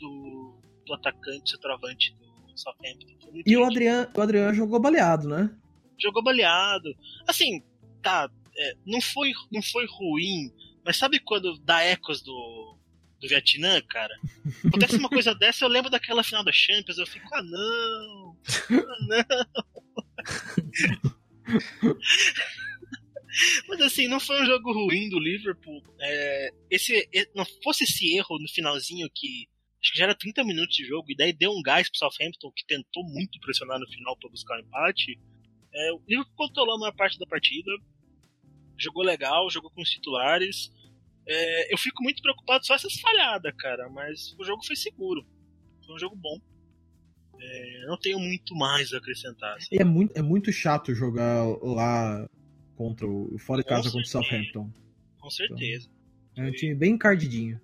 do, do atacante, centroavante do Southampton. E o. Adriano, o Adriano jogou baleado, né? Jogou baleado. Assim, tá, é, não, foi, não foi ruim, mas sabe quando dá ecos do, do Vietnã, cara? Acontece uma coisa dessa, eu lembro daquela final da Champions, eu fico, ah não, ah não. Mas assim, não foi um jogo ruim do Liverpool. É, esse, não fosse esse erro no finalzinho que acho que já era 30 minutos de jogo, e daí deu um gás pro Southampton que tentou muito pressionar no final para buscar o empate. É, o Liverpool controlou a maior parte da partida, jogou legal, jogou com os titulares. É, eu fico muito preocupado só essas falhadas, cara, mas o jogo foi seguro. Foi um jogo bom. É, não tenho muito mais a acrescentar. assim. É muito, é muito chato jogar lá contra o fora de Com casa contra o. Southampton. Com certeza. É um time bem encardidinho.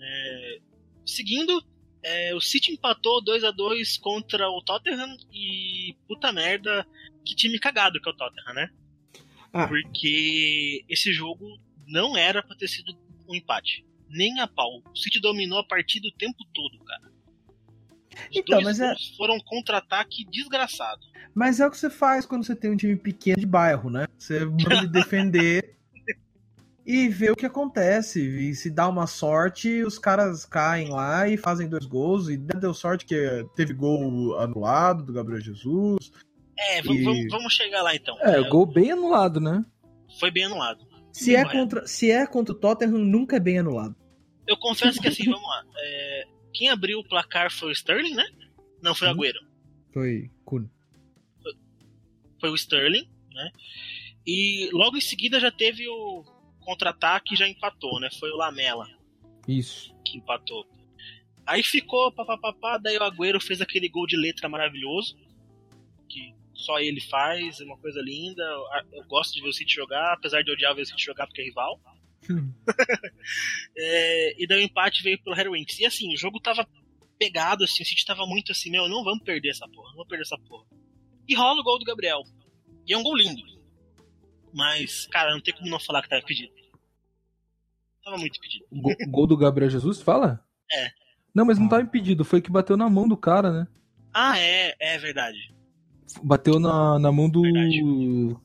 É, seguindo, é, o City empatou 2 a 2 contra o Tottenham e puta merda, que time cagado que é o Tottenham, né? Ah. Porque esse jogo não era pra ter sido um empate. Nem a pau. O City dominou a partida o tempo todo, cara. Os Então, mas é- foram um contra-ataque desgraçado. Mas é o que você faz quando você tem um time pequeno de bairro, né? Você manda defender e vê o que acontece. E se dá uma sorte, os caras caem lá e fazem dois gols. E deu sorte que teve gol anulado do Gabriel Jesus. É, vamos, E- vamos, vamos chegar lá então. É, É, gol bem anulado, né? Foi bem anulado. Se é, Não contra, se é contra o Tottenham, nunca é bem anulado. Eu confesso que assim, vamos lá. É, quem abriu o placar foi o Sterling, né? Não foi o Hum. Agüero. Foi Kun. foi o Sterling, né? E logo em seguida já teve o contra-ataque e já empatou, né? Foi o Lamela Isso. que empatou. Aí ficou papapá, daí o Agüero fez aquele gol de letra maravilhoso, que só ele faz, é uma coisa linda. Eu gosto de ver o City jogar, apesar de odiar ver o City jogar porque é rival. Hum. É, e daí o empate veio pelo Harry Winks. E assim, o jogo tava pegado, assim, o City tava muito assim, meu, não vamos perder essa porra, não vamos perder essa porra. E rola o gol do Gabriel. E é um gol lindo. Mas, cara, não tem como não falar que tava impedido. Tava muito impedido. Go- gol do Gabriel Jesus, fala? É. Não, mas não tava impedido, foi que bateu na mão do cara, né? Ah, é, é verdade. Bateu na, na mão do. Verdade.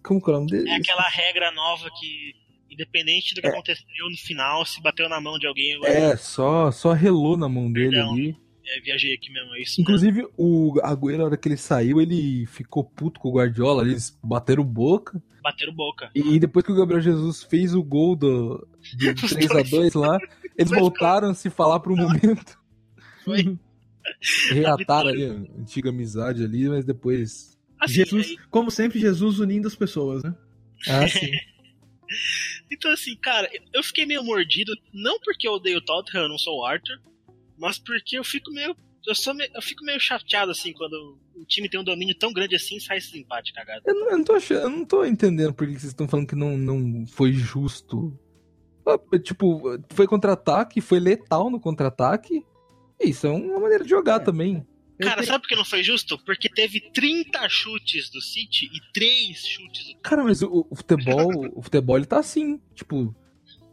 Como que é o nome dele? É aquela regra nova que, independente do que aconteceu no final, se bateu na mão de alguém, eu É, só, só relou na mão dele Perdão. ali. é, viajei aqui mesmo, é isso. mesmo. Inclusive, o Agüero, na hora que ele saiu, ele ficou puto com o Guardiola, eles bateram boca. Bateram boca. E depois que o Gabriel Jesus fez o gol do, do Os 3x2 lá, eles voltaram a se falar por um momento. Foi. Reataram ali a antiga amizade ali, mas depois. Assim, Jesus, aí- como sempre, Jesus unindo as pessoas, né? Ah, sim. então, assim, cara, eu fiquei meio mordido, não porque eu odeio o Tottenham, eu não sou o Arthur, mas porque eu fico meio Eu, sou me- eu fico meio chateado assim quando o time tem um domínio tão grande assim e sai esse empate cagado. Eu não, eu não tô achando, eu não tô entendendo por que vocês estão falando que não, não foi justo. Ah, Tipo, foi contra-ataque, foi letal no contra-ataque. Isso é uma maneira de jogar também. Cara, sabe por que não foi justo? Porque teve 30 chutes do City e 3 chutes do Cara, mas o, o futebol, o futebol ele tá assim, tipo,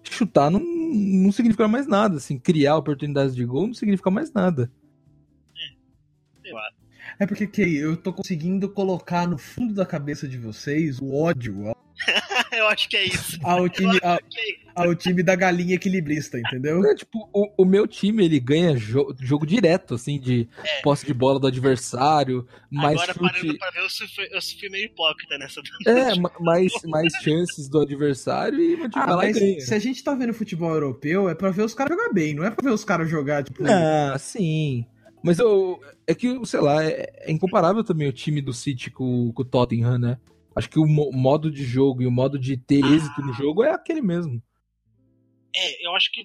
chutar não, não significa mais nada, assim, criar oportunidades de gol não significa mais nada. sei lá. É porque Kay, eu tô conseguindo colocar no fundo da cabeça de vocês o ódio ao, eu acho que é isso. ao time, ao, Ok. ao time da galinha equilibrista, entendeu? É, tipo, o, o meu time, ele ganha jo- jogo direto, assim, de É. posse de bola do adversário, mais Agora chute, parando pra ver, eu sou, eu sou meio hipócrita nessa. é, ma- mais, mais chances do adversário e time Ah, vai lá e mas ganha. se a gente tá vendo futebol europeu, é pra ver os caras jogar bem, não é pra ver os caras jogar, tipo. Ah, sim. Mas eu, é que, sei lá, é, é incomparável também o time do City com, com o Tottenham, né? Acho que o mo- modo de jogo e o modo de ter êxito no jogo é aquele mesmo. É, eu acho que.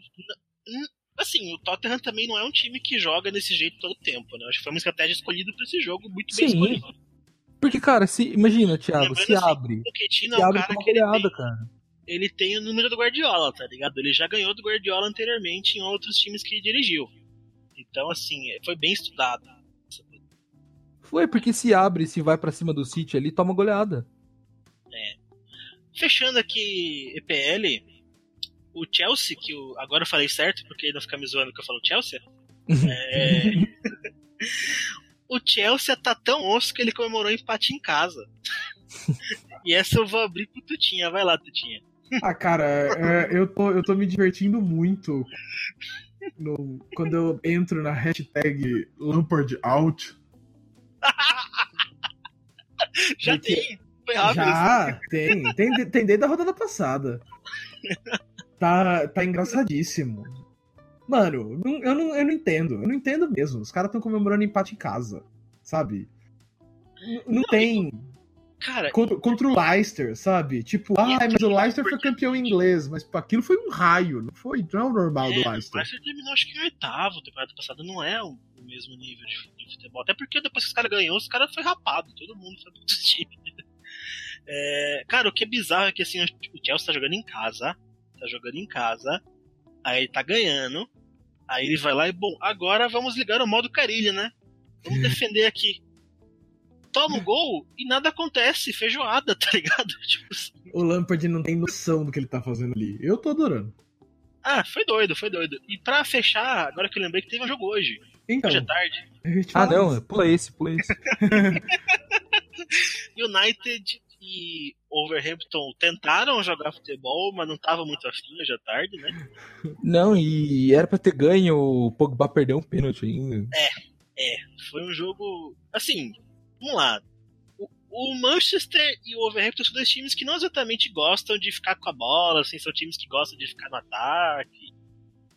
Assim, o Tottenham também não é um time que joga desse jeito todo o tempo, né? Acho que foi uma estratégia escolhida pra esse jogo, muito bem Sim. escolhida. Porque, cara, se imagina, Thiago, Lembrando se assim, abre. O Ketina Se é um abre com cara uma goleada, tem, cara. ele tem o número do Guardiola, tá ligado? Ele já ganhou do Guardiola anteriormente em outros times que ele dirigiu. Então, assim, é, foi bem estudado. Foi, porque se abre, se vai pra cima do City ali, toma goleada. Fechando aqui EPL, o Chelsea, que eu, agora eu falei certo, porque não ficar me zoando que eu falo Chelsea. É, o Chelsea tá tão osso que ele comemorou empate em casa. e essa eu vou abrir pro Tutinha. Vai lá, Tutinha. Ah, cara, é, eu, tô, eu tô me divertindo muito no- quando eu entro na hashtag Lampard Out. Já Porque- tem. Foi rápido. Já, tem, tem. Tem desde a rodada passada. Tá, tá engraçadíssimo. Mano, não- eu, não, eu não entendo. Eu não entendo mesmo. Os caras estão comemorando empate em casa. Sabe? N- Não tem. Cara, Contra, contra o Leicester, sabe? Tipo, ah, mas o Leicester foi campeão inglês. Mas aquilo foi um raio. Não foi não é o normal do É, o Leicester. Leicester terminou acho que em oitavo, temporada passada não é o, mesmo nível de, futebol. Até porque depois que os caras ganhou, os caras foi rapado, todo mundo pro outro time. É, cara, o que é bizarro é que assim, o Chelsea tá jogando em casa, tá jogando em casa, aí ele tá ganhando, aí ele vai lá e, bom, agora vamos ligar o modo carilha, né? Vamos defender aqui. Toma o gol e nada acontece, feijoada, tá ligado? Tipo assim. O Lampard não tem noção do que ele tá fazendo ali. Eu tô adorando. Ah, foi doido, foi doido. E pra fechar, agora que eu lembrei que teve um jogo hoje. Então, Hoje é tarde. Ah, não, pula esse, pula esse. United e Overhampton tentaram jogar futebol, mas não tava muito afim hoje à tarde, né? Não, e era pra ter ganho, o Pogba perdeu um pênalti ainda. Foi um jogo. Assim, vamos lá. O, o Manchester e o Overhampton são dois times que não exatamente gostam de ficar com a bola, assim, são times que gostam de ficar no ataque.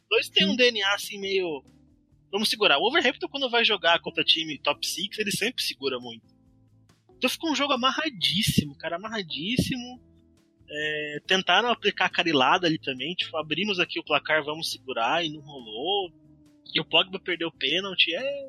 Dois têm um DNA assim meio. Vamos segurar. O Overhampton, quando vai jogar contra time top 6, ele sempre segura muito. Então ficou um jogo amarradíssimo, cara, amarradíssimo. É, tentaram aplicar a carilada ali também, tipo, abrimos aqui o placar, vamos segurar, e não rolou. E o Pogba perdeu o pênalti, é.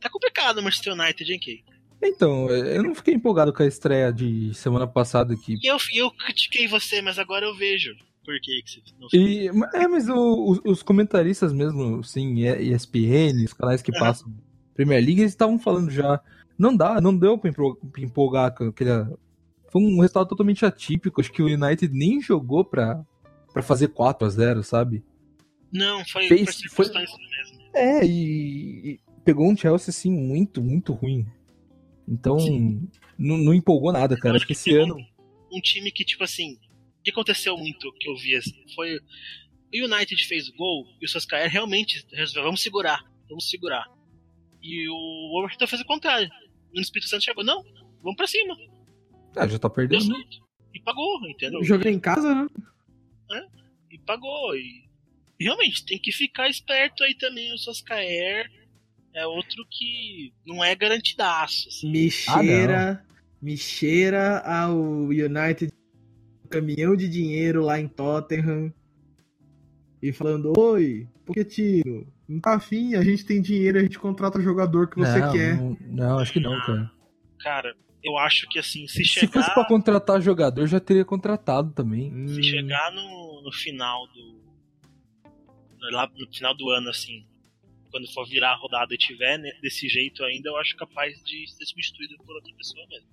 Tá complicado o Manchester United, hein, Kay? Então, eu não fiquei empolgado com a estreia de semana passada aqui. E eu, eu critiquei você, mas agora eu vejo por que, que você não E, é, mas o- os, os comentaristas mesmo, sim, ESPN, os canais que Aham. passam Premier League, eles estavam falando já. Não dá, não deu pra empol- pra empolgar com aquele. Foi um resultado totalmente atípico. Acho que o United nem jogou pra, pra fazer 4 a 0 sabe? Não, foi Fez- circunstâncias mesmo. É, e, e pegou um Chelsea assim muito, muito ruim. Então, não, não empolgou nada, cara. Acho que esse ano. Um time que, tipo assim, o que aconteceu muito que eu vi assim, foi. O United fez o gol e o Soscaer realmente resolveu, vamos segurar, vamos segurar. E o Wolverhampton fez o contrário. O Espírito Santo chegou, não, vamos pra cima. Ah, já tá Deu perdendo. né? certo. E pagou, entendeu? Joguei em casa, né? e pagou. E, e realmente, tem que ficar esperto aí também. O Soscaer é outro que não é garantidaço. Assim. Me Ah, cheira, me cheira ao United caminhão de dinheiro lá em Tottenham e falando: Oi, Pochettino, Não tá afim, a gente tem dinheiro, a gente contrata o jogador que você não, quer. Não, não, acho que não, cara. Cara, eu acho que assim, se Se chegar, fosse pra contratar jogador, já teria contratado também. Hum, se chegar no, no final do. Lá no final do ano, assim, quando for virar a rodada e tiver né, desse jeito ainda, eu acho capaz de ser substituído por outra pessoa mesmo.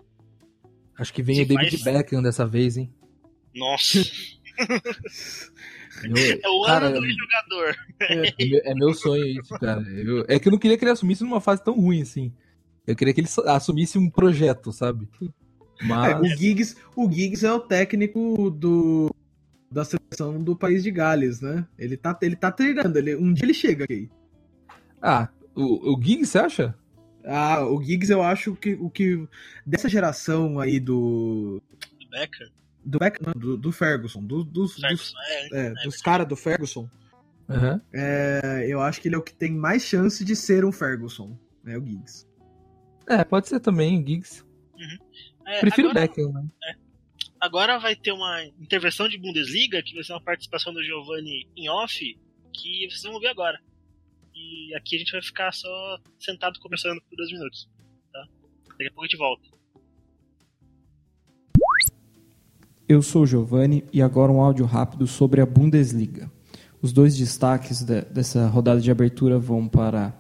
Acho que vem Se o David faz- Beckham dessa vez, hein? Nossa, Eu- é o cara, ano do jogador. é, meu, é meu sonho isso, cara. Eu- é que eu não queria que ele assumisse numa fase tão ruim assim. Eu queria que ele assumisse um projeto, sabe? É, Mas. o, Giggs, o Giggs é o técnico do, da seleção do país de Gales, né? Ele tá, ele tá treinando, ele, um dia ele chega aqui. Ah, o, o Giggs, você acha? Ah, o Giggs eu acho que o que dessa geração aí do Do Beckham, do, Beck- não, do, do Ferguson, do- dos, dos, Ferguson, é, é, dos caras do Ferguson, Aham. é, eu acho que ele é o que tem mais chance de ser um Ferguson, é o Giggs. É, pode ser também, o Giggs. é, Prefiro agora, o Beckham, né? agora vai ter uma intervenção de Bundesliga, que vai ser uma participação do Giovanni em off, que vocês vão ver agora. E aqui a gente vai ficar só sentado conversando por dois minutos. Tá? Daqui a pouco a gente volta. Eu sou Giovanni e agora um áudio rápido sobre a Bundesliga. Os dois destaques de- dessa rodada de abertura vão para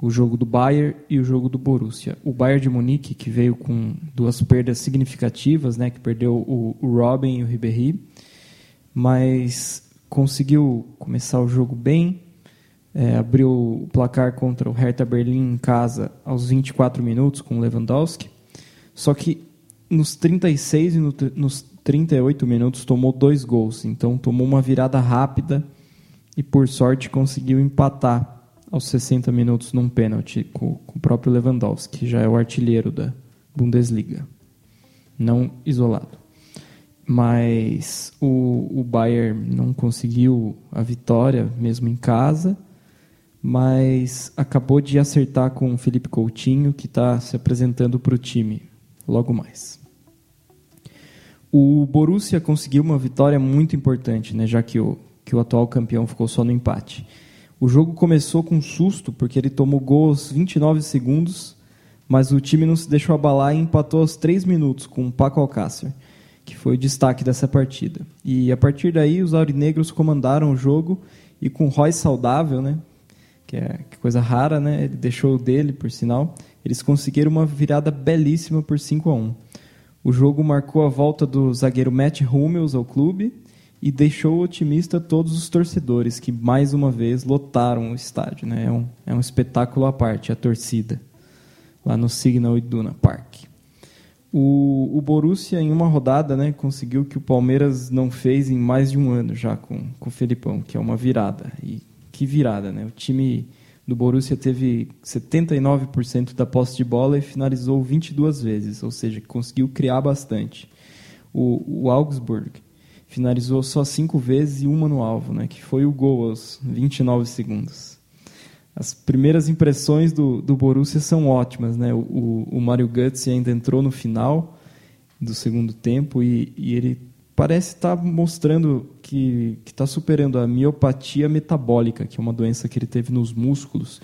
o jogo do Bayern e o jogo do Borussia. O Bayern de Munique, que veio com duas perdas significativas, né, que perdeu o, o Robin e o Ribéry, mas conseguiu começar o jogo bem, é, abriu o placar contra o Hertha Berlim em casa aos 24 minutos com o Lewandowski. Só que nos 36 e no- nos 38 minutos tomou dois gols. Então tomou uma virada rápida e por sorte conseguiu empatar aos 60 minutos num pênalti com, com o próprio Lewandowski, que já é o artilheiro da Bundesliga. Não isolado. Mas o, o Bayern não conseguiu a vitória, mesmo em casa mas acabou de acertar com o Felipe Coutinho, que está se apresentando para o time logo mais. O Borussia conseguiu uma vitória muito importante, né, já que o, que o atual campeão ficou só no empate. O jogo começou com susto, porque ele tomou gol aos 29 segundos, mas o time não se deixou abalar e empatou aos 3 minutos com o Paco Alcácer, que foi o destaque dessa partida. E a partir daí, os aurinegros comandaram o jogo e com Roy saudável, né, que é que coisa rara, né? Ele deixou o dele, por sinal. Eles conseguiram uma virada belíssima por 5 a 1. O jogo marcou a volta do zagueiro Matt Hummels ao clube e deixou otimista todos os torcedores que mais uma vez lotaram o estádio, né? É um, é um espetáculo à parte a torcida lá no Signal Iduna Park. O, o Borussia, em uma rodada, né, conseguiu que o Palmeiras não fez em mais de um ano já com, com o Felipão, que é uma virada. E que virada, né? O time do Borussia teve 79% da posse de bola e finalizou 22 vezes, ou seja, conseguiu criar bastante. O, o Augsburg finalizou só 5 vezes e uma no alvo, né? Que foi o gol aos 29 segundos. As primeiras impressões do, do Borussia são ótimas, né? O, o, o Mario Götze ainda entrou no final do segundo tempo e, e ele parece estar mostrando que está superando a miopatia metabólica, que é uma doença que ele teve nos músculos,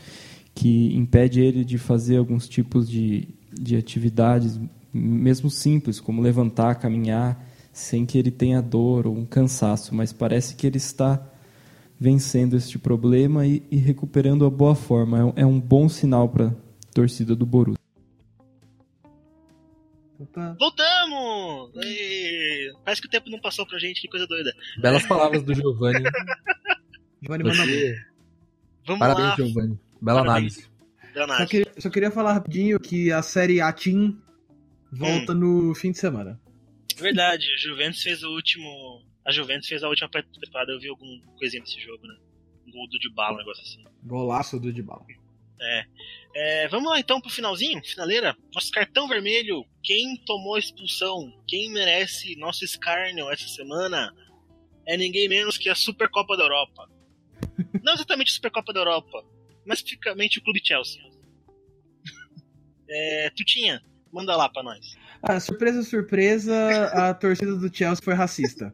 que impede ele de fazer alguns tipos de, de atividades, mesmo simples, como levantar, caminhar, sem que ele tenha dor ou um cansaço, mas parece que ele está vencendo este problema e, e recuperando a boa forma. É é um bom sinal para a torcida do Borussia. Opa. Voltamos! Ê, Parece que o tempo não passou pra gente, que coisa doida. Belas palavras do Giovanni. Giovanni manda. Você- Vamos Parabéns, lá, Giovanni. Bela Parabéns. análise. Leonardo. Só, que- só queria falar rapidinho que a série A Team volta no fim de semana. Verdade, a Juventus fez o último. A Juventus fez a última temporada, eu vi alguma coisinha desse jogo, né? Um gol do de bala, um negócio assim. Golaço do Dybala. É, vamos lá então pro finalzinho, finaleira. Nosso cartão vermelho. Quem tomou a expulsão? Quem merece nosso escárnio essa semana? É ninguém menos que a Supercopa da Europa. Não exatamente a Supercopa da Europa, mas especificamente o Clube Chelsea. É, Tutinha, manda lá pra nós. Ah, surpresa, surpresa, a torcida do Chelsea foi racista.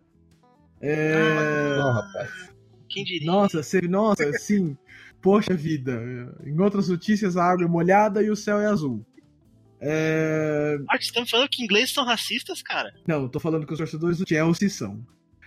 É... Não, rapaz. Quem diria? Nossa, sério, nossa, sim. Poxa vida. Em outras notícias, a água é molhada e o céu é azul. É... Ah, vocês estão falando que ingleses são racistas, cara? Não, tô falando que os torcedores do Chelsea são.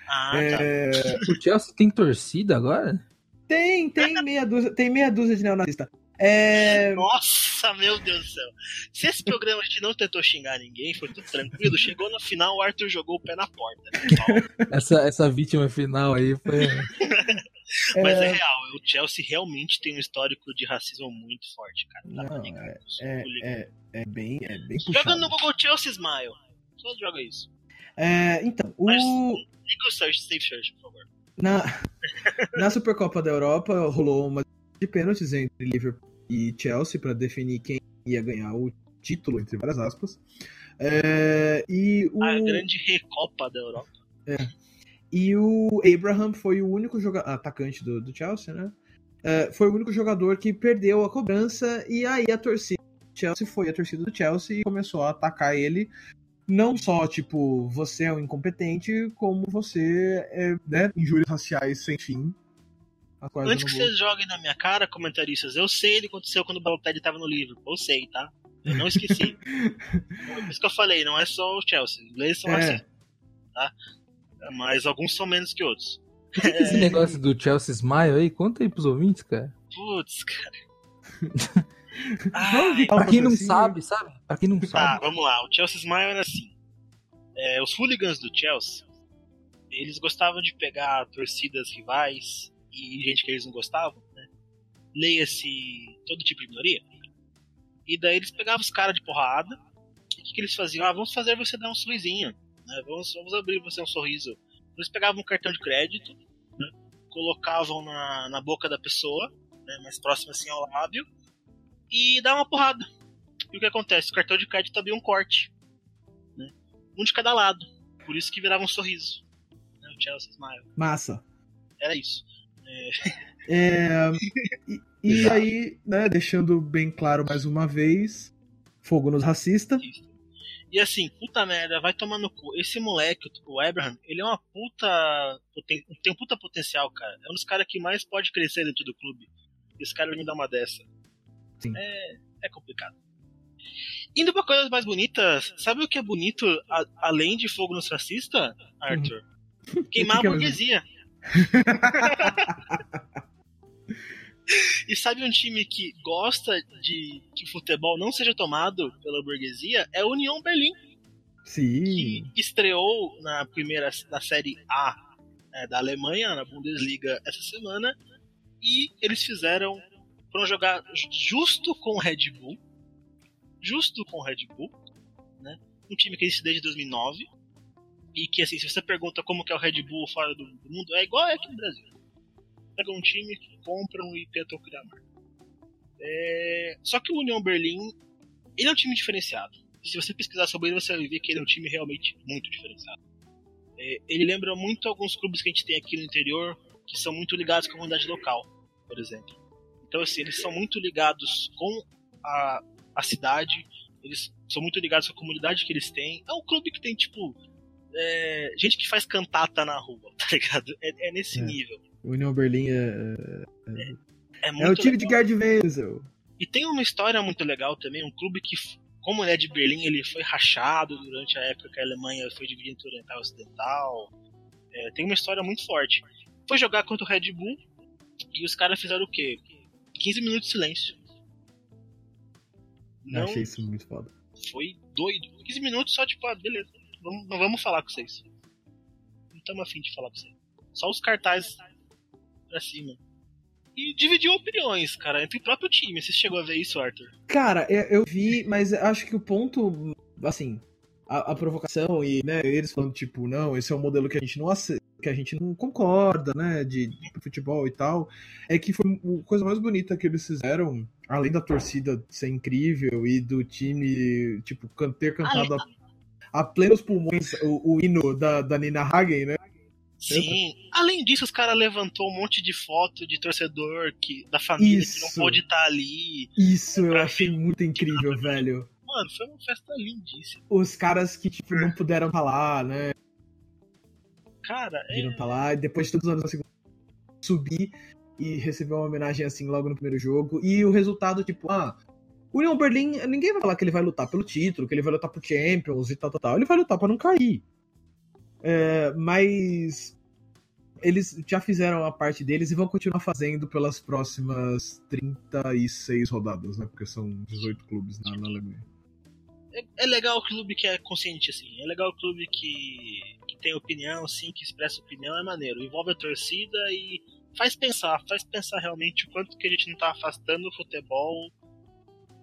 Ah, tá. É, O Chelsea tem torcida agora? Tem, tem meia dúzia, tem meia dúzia de neonazista. É... Nossa, meu Deus do céu. Se esse programa a gente não tentou xingar ninguém, foi tudo tranquilo. Chegou no final, o Arthur jogou o pé na porta. né? Essa, essa vítima final aí foi. Mas é real, o Chelsea realmente tem um histórico de racismo muito forte, cara. Não pra Não, é, é, é, é bem, é bem Joga puxado. no Google Chelsea Smile. Só joga isso. É, então, o, Mas- Liga o search, Safe Search, por favor. na, na Supercopa da Europa rolou uma de pênaltis entre Liverpool e Chelsea para definir quem ia ganhar o título, entre várias aspas. É, e o, A grande recopa da Europa. E o Abraham foi o único joga atacante do, do Chelsea, né? É, foi o único jogador que perdeu a cobrança e aí a torcida do Chelsea foi a torcida do Chelsea e começou a atacar ele. Não só, tipo, você é um incompetente, como você é, né, injúrias raciais sem fim. Antes que vocês joguem na minha cara, comentaristas, eu sei o que aconteceu quando o Balotelli tava no livro. Eu sei, tá? Eu não esqueci. Por isso que eu falei, não é só o Chelsea. Os ingleses são É. racistas, tá? Mas alguns são menos que outros. O que é esse negócio do Chelsea Smile aí? Conta aí pros ouvintes, cara. Putz, cara. Ai, Pra quem não patrocínio? sabe, sabe? Pra quem não Tá, sabe. vamos lá. O Chelsea Smile era assim. É, os hooligans do Chelsea, eles gostavam de pegar torcidas rivais e gente que eles não gostavam, né? Leia-se todo tipo de minoria. E daí eles pegavam os caras de porrada. E o que, que eles faziam? Ah, vamos fazer você dar um sorrisinho. Né? Vamos, vamos abrir você um sorriso. Eles pegavam um cartão de crédito, né? colocavam na, na boca da pessoa, né? mais próximo assim ao lábio, e davam uma porrada. E o que acontece? O cartão de crédito abria um corte. Né? Um de cada lado. Por isso que virava um sorriso. Né? O Chelsea Smile. Massa. Era isso. É, e e aí, né, deixando bem claro mais uma vez, fogo nos racistas. E assim, puta merda, vai tomar no cu. Esse moleque, o Abraham, ele é uma puta. Tem um puta potencial, cara. É um dos caras que mais pode crescer dentro do clube. E esse cara me dá uma dessa. Sim. É, é complicado. Indo pra coisas mais bonitas, sabe o que é bonito a- além de fogo nos racistas, Arthur? Queimar O que que a é burguesia. e sabe um time que gosta de que o futebol não seja tomado pela burguesia? É a União Berlim Sim. que estreou na primeira na série A é, da Alemanha, na Bundesliga essa semana, e eles fizeram foram jogar justo com o Red Bull, justo com o Red Bull, né? Um time que existe desde 2009 e que assim, se você pergunta como que é o Red Bull fora do, do mundo, é igual é aqui no Brasil. Pegam um time, compram e tentam criar marca. É, Só que o União Berlim, ele é um time diferenciado se você pesquisar sobre ele, você vai ver que ele é um time realmente muito diferenciado. É, ele lembra muito alguns clubes que a gente tem aqui no interior, que são muito ligados com a comunidade local, por exemplo. Então, assim, eles são muito ligados com a, a cidade, eles são muito ligados com a comunidade que eles têm. É um clube que tem, tipo, é, gente que faz cantata na rua, tá ligado? É, é nesse É. nível. União Berlim é, É, é muito o time de legal. Gerd Wenzel. E tem uma história muito legal também, um clube que, como ele é de Berlim, ele foi rachado durante a época que a Alemanha foi dividida entre Oriental e Ocidental. É, tem uma história muito forte. Foi jogar contra o Red Bull e os caras fizeram o quê? 15 minutos de silêncio. Eu Não Achei isso muito foda. foi doido. 15 minutos só tipo, ah, beleza, vamos, não vamos falar com vocês. Não estamos afim de falar com vocês. Só os cartazes pra cima. E dividiu opiniões, cara, entre o próprio time. Você chegou a ver isso, Arthur? Cara, eu, eu vi, mas acho que o ponto, assim, a, a provocação e né, eles falando, tipo, não, esse é um modelo que a gente não ace- que a gente não concorda, né, de, de futebol e tal, é que foi a coisa mais bonita que eles fizeram, além da torcida ser incrível e do time, tipo, ter cantado a, a plenos pulmões o, o hino da, da Nina Hagen, né? Sim. Além disso, os caras levantou um monte de foto de torcedor que, da família que não Isso. pôde estar ali. Isso eu achei muito incrível, velho. Mano, foi uma festa lindíssima. Os caras que, tipo, não puderam falar, né? Cara, é, viram tá lá, e depois de todos os anos conseguiram subir. e recebeu uma homenagem assim logo no primeiro jogo. E o resultado, tipo, ah, o Union Berlin, ninguém vai falar que ele vai lutar pelo título, que ele vai lutar pro Champions e tal, tal, tal. Ele vai lutar pra não cair. É, mas eles já fizeram a parte deles e vão continuar fazendo pelas próximas 36 rodadas, né? Porque são 18 clubes na, na Alemanha. É, é legal o clube que é consciente, assim. É legal o clube que, que tem opinião, assim, que expressa opinião, é maneiro. Envolve a torcida e faz pensar, faz pensar realmente o quanto que a gente não tá afastando o futebol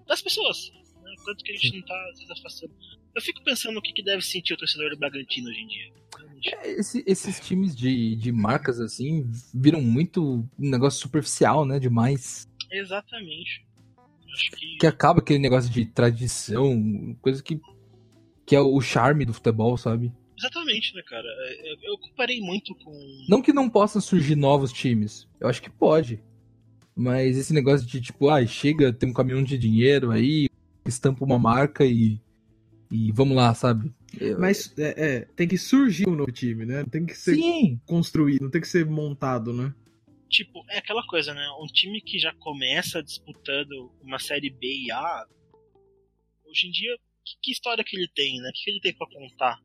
das pessoas. Né? O quanto que a gente não tá, às vezes, afastando. Eu fico pensando o que, que deve sentir o torcedor do Bragantino hoje em dia. É, esse- esses times de, de marcas, assim, viram muito um negócio superficial, né? Demais. Exatamente. Que. Que acaba aquele negócio de tradição, coisa que, que é o charme do futebol, sabe? Exatamente, né, cara? Eu, eu comparei muito com. Não que não possam surgir novos times. Eu acho que pode. Mas esse negócio de tipo, ah, chega, tem um caminhão de dinheiro aí, estampa uma marca e. E vamos lá, sabe? Eu- Mas é, é, tem que surgir um novo time, né? Tem que ser Sim, construído, não tem que ser montado, né? Tipo, é aquela coisa, né? Um time que já começa disputando uma série B e A. Hoje em dia, que, que história que ele tem, né? O que, que ele tem pra contar?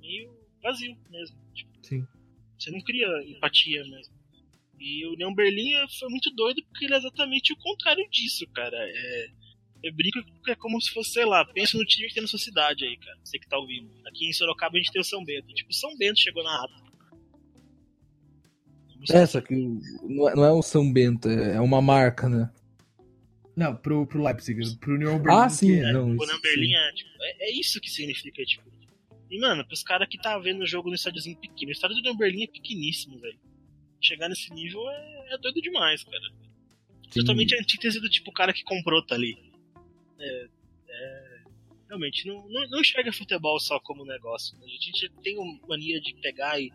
Meio vazio mesmo. Tipo, Sim. Você não cria empatia mesmo. E o União Berlim foi muito doido porque ele é exatamente o contrário disso, cara. É, eu brinco que é como se fosse, sei lá, pensa no time que tem na sua cidade aí, cara. Você que tá ouvindo. Aqui em Sorocaba a gente tem o São Bento. Tipo, São Bento chegou na ata. é, só que não é, não é o São Bento, é é uma marca, né? Não, pro, pro Leipzig, pro Union Berlin. Ah, sim, é- não. Berlim é, tipo, é, é isso que significa, tipo. E, mano, pros caras que tá vendo o jogo no estádiozinho pequeno, o estádio do União Berlim é pequeníssimo, velho. Chegar nesse nível é, é doido demais, cara. Sim. Totalmente a antítese do tipo cara que comprou tá ali. É, é, realmente, não, não, não enxerga futebol só como negócio. né? A gente tem uma mania de pegar e.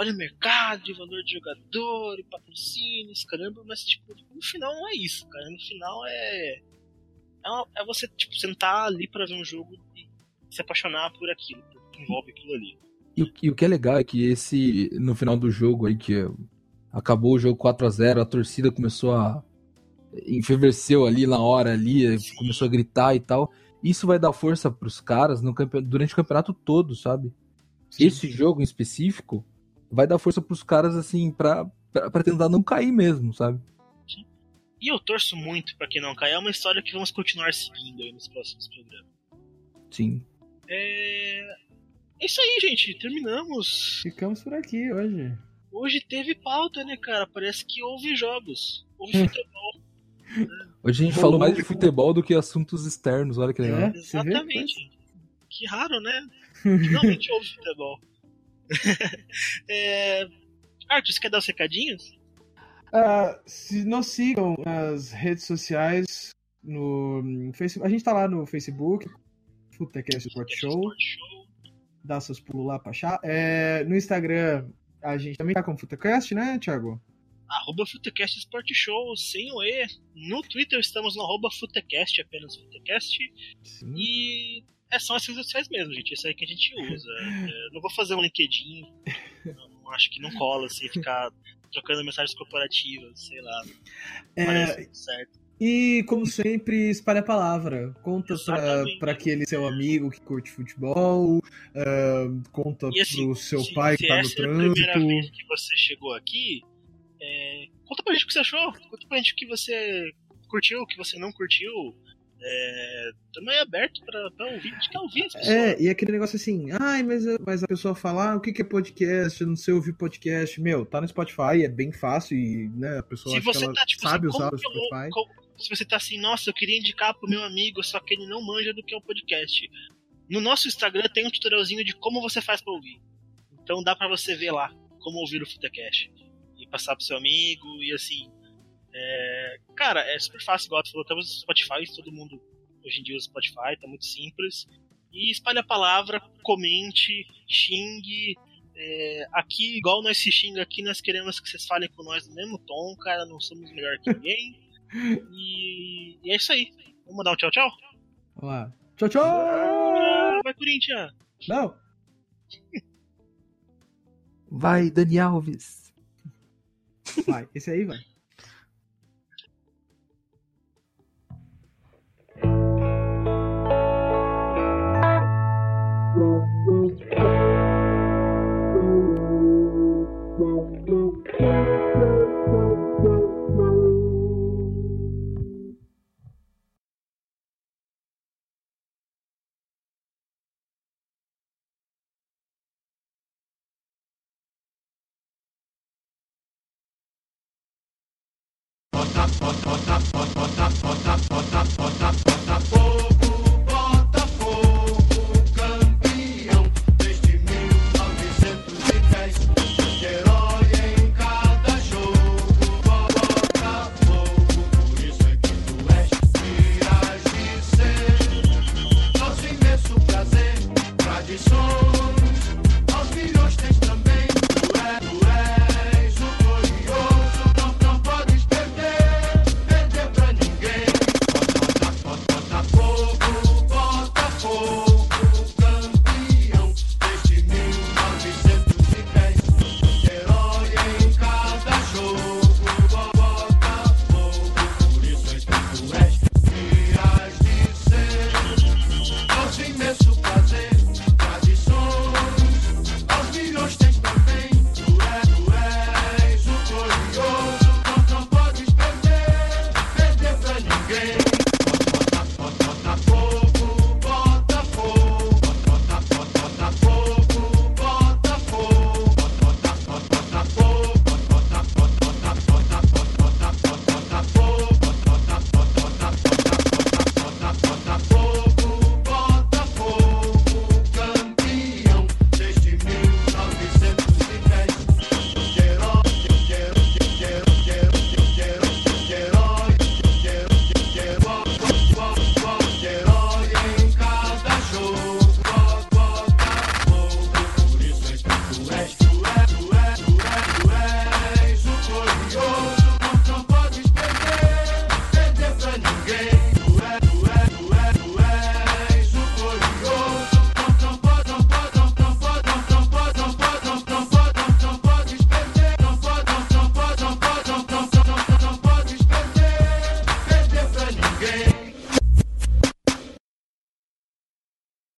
Olha o mercado, valor de jogador, patrocínios, caramba, mas tipo, no final não é isso, cara. No final é. É, uma- é você, tipo, sentar ali pra ver um jogo e se apaixonar por aquilo, por que envolve aquilo ali. E, o- e o que é legal é que esse, no final do jogo aí, que acabou o jogo 4 a 0 a torcida começou a. enferveceu ali na hora ali, Sim. começou a gritar e tal. Isso vai dar força pros caras no campe- durante o campeonato todo, sabe? Esse jogo em específico vai dar força pros caras, assim, pra, pra, pra tentar não cair mesmo, sabe? E eu torço muito pra que não caia. É uma história que vamos continuar seguindo aí nos próximos programas. Sim. É. É isso aí, gente. Terminamos. Ficamos por aqui hoje. Hoje teve pauta, né, cara? Parece que houve jogos. Houve futebol. Hoje a gente falou mais de futebol do que assuntos externos, olha que legal. É? Exatamente. Que raro, né? Finalmente houve futebol. é... Arthur, você quer dar os recadinhos? Ah, se nos sigam nas redes sociais, no Facebook, a gente tá lá no Facebook, Futecast Sport Show, Sport Show. dá seus pulos lá pra achar. É, no Instagram, a gente também tá com o Futecast, né, Thiago? Arroba Futecast Sport Show, sem o E. No Twitter estamos no arroba Futecast, apenas Futecast. Sim. E é só as redes sociais mesmo, gente. Isso aí que a gente usa. É, não vou fazer um LinkedIn. Não, acho que não cola assim, ficar trocando mensagens corporativas, sei lá. É, parece muito certo. E, como sempre, espalha a palavra. Conta pra aquele seu amigo que curte futebol, ah, conta assim, pro seu se, pai que se tá no essa é a primeira trânsito. vez que você chegou aqui, é, conta pra gente o que você achou. Conta pra gente o que você curtiu, o que você não curtiu. É, também é aberto pra, pra ouvir. A gente quer ouvir as pessoas. É, e aquele negócio assim, ai, mas, mas a pessoa fala, ah, o que que é podcast? Eu não sei ouvir podcast. Meu, tá no Spotify, é bem fácil e, né, a pessoa Se você tá, tipo sabe assim, usar o Spotify. como- se você tá assim, nossa, eu queria indicar pro meu amigo, só que ele não manja do que é o podcast. No nosso Instagram tem um tutorialzinho de como você faz pra ouvir. Então dá pra você ver lá como ouvir o Futecast. Passar pro seu amigo e assim. é, Cara, é super fácil, igual tu falou, estamos no Spotify, todo mundo hoje em dia usa Spotify, tá muito simples. E espalhe a palavra, comente, xingue. é, aqui, igual nós se xinga aqui, nós queremos que vocês falem com nós no mesmo tom, cara, não somos melhor que ninguém. E, e é isso aí. Vamos dar um tchau, tchau? Vamos lá. Tchau, tchau! Ah, vai, Corinthians! Não! Vai, Dani Alves. Vai, esse aí vai.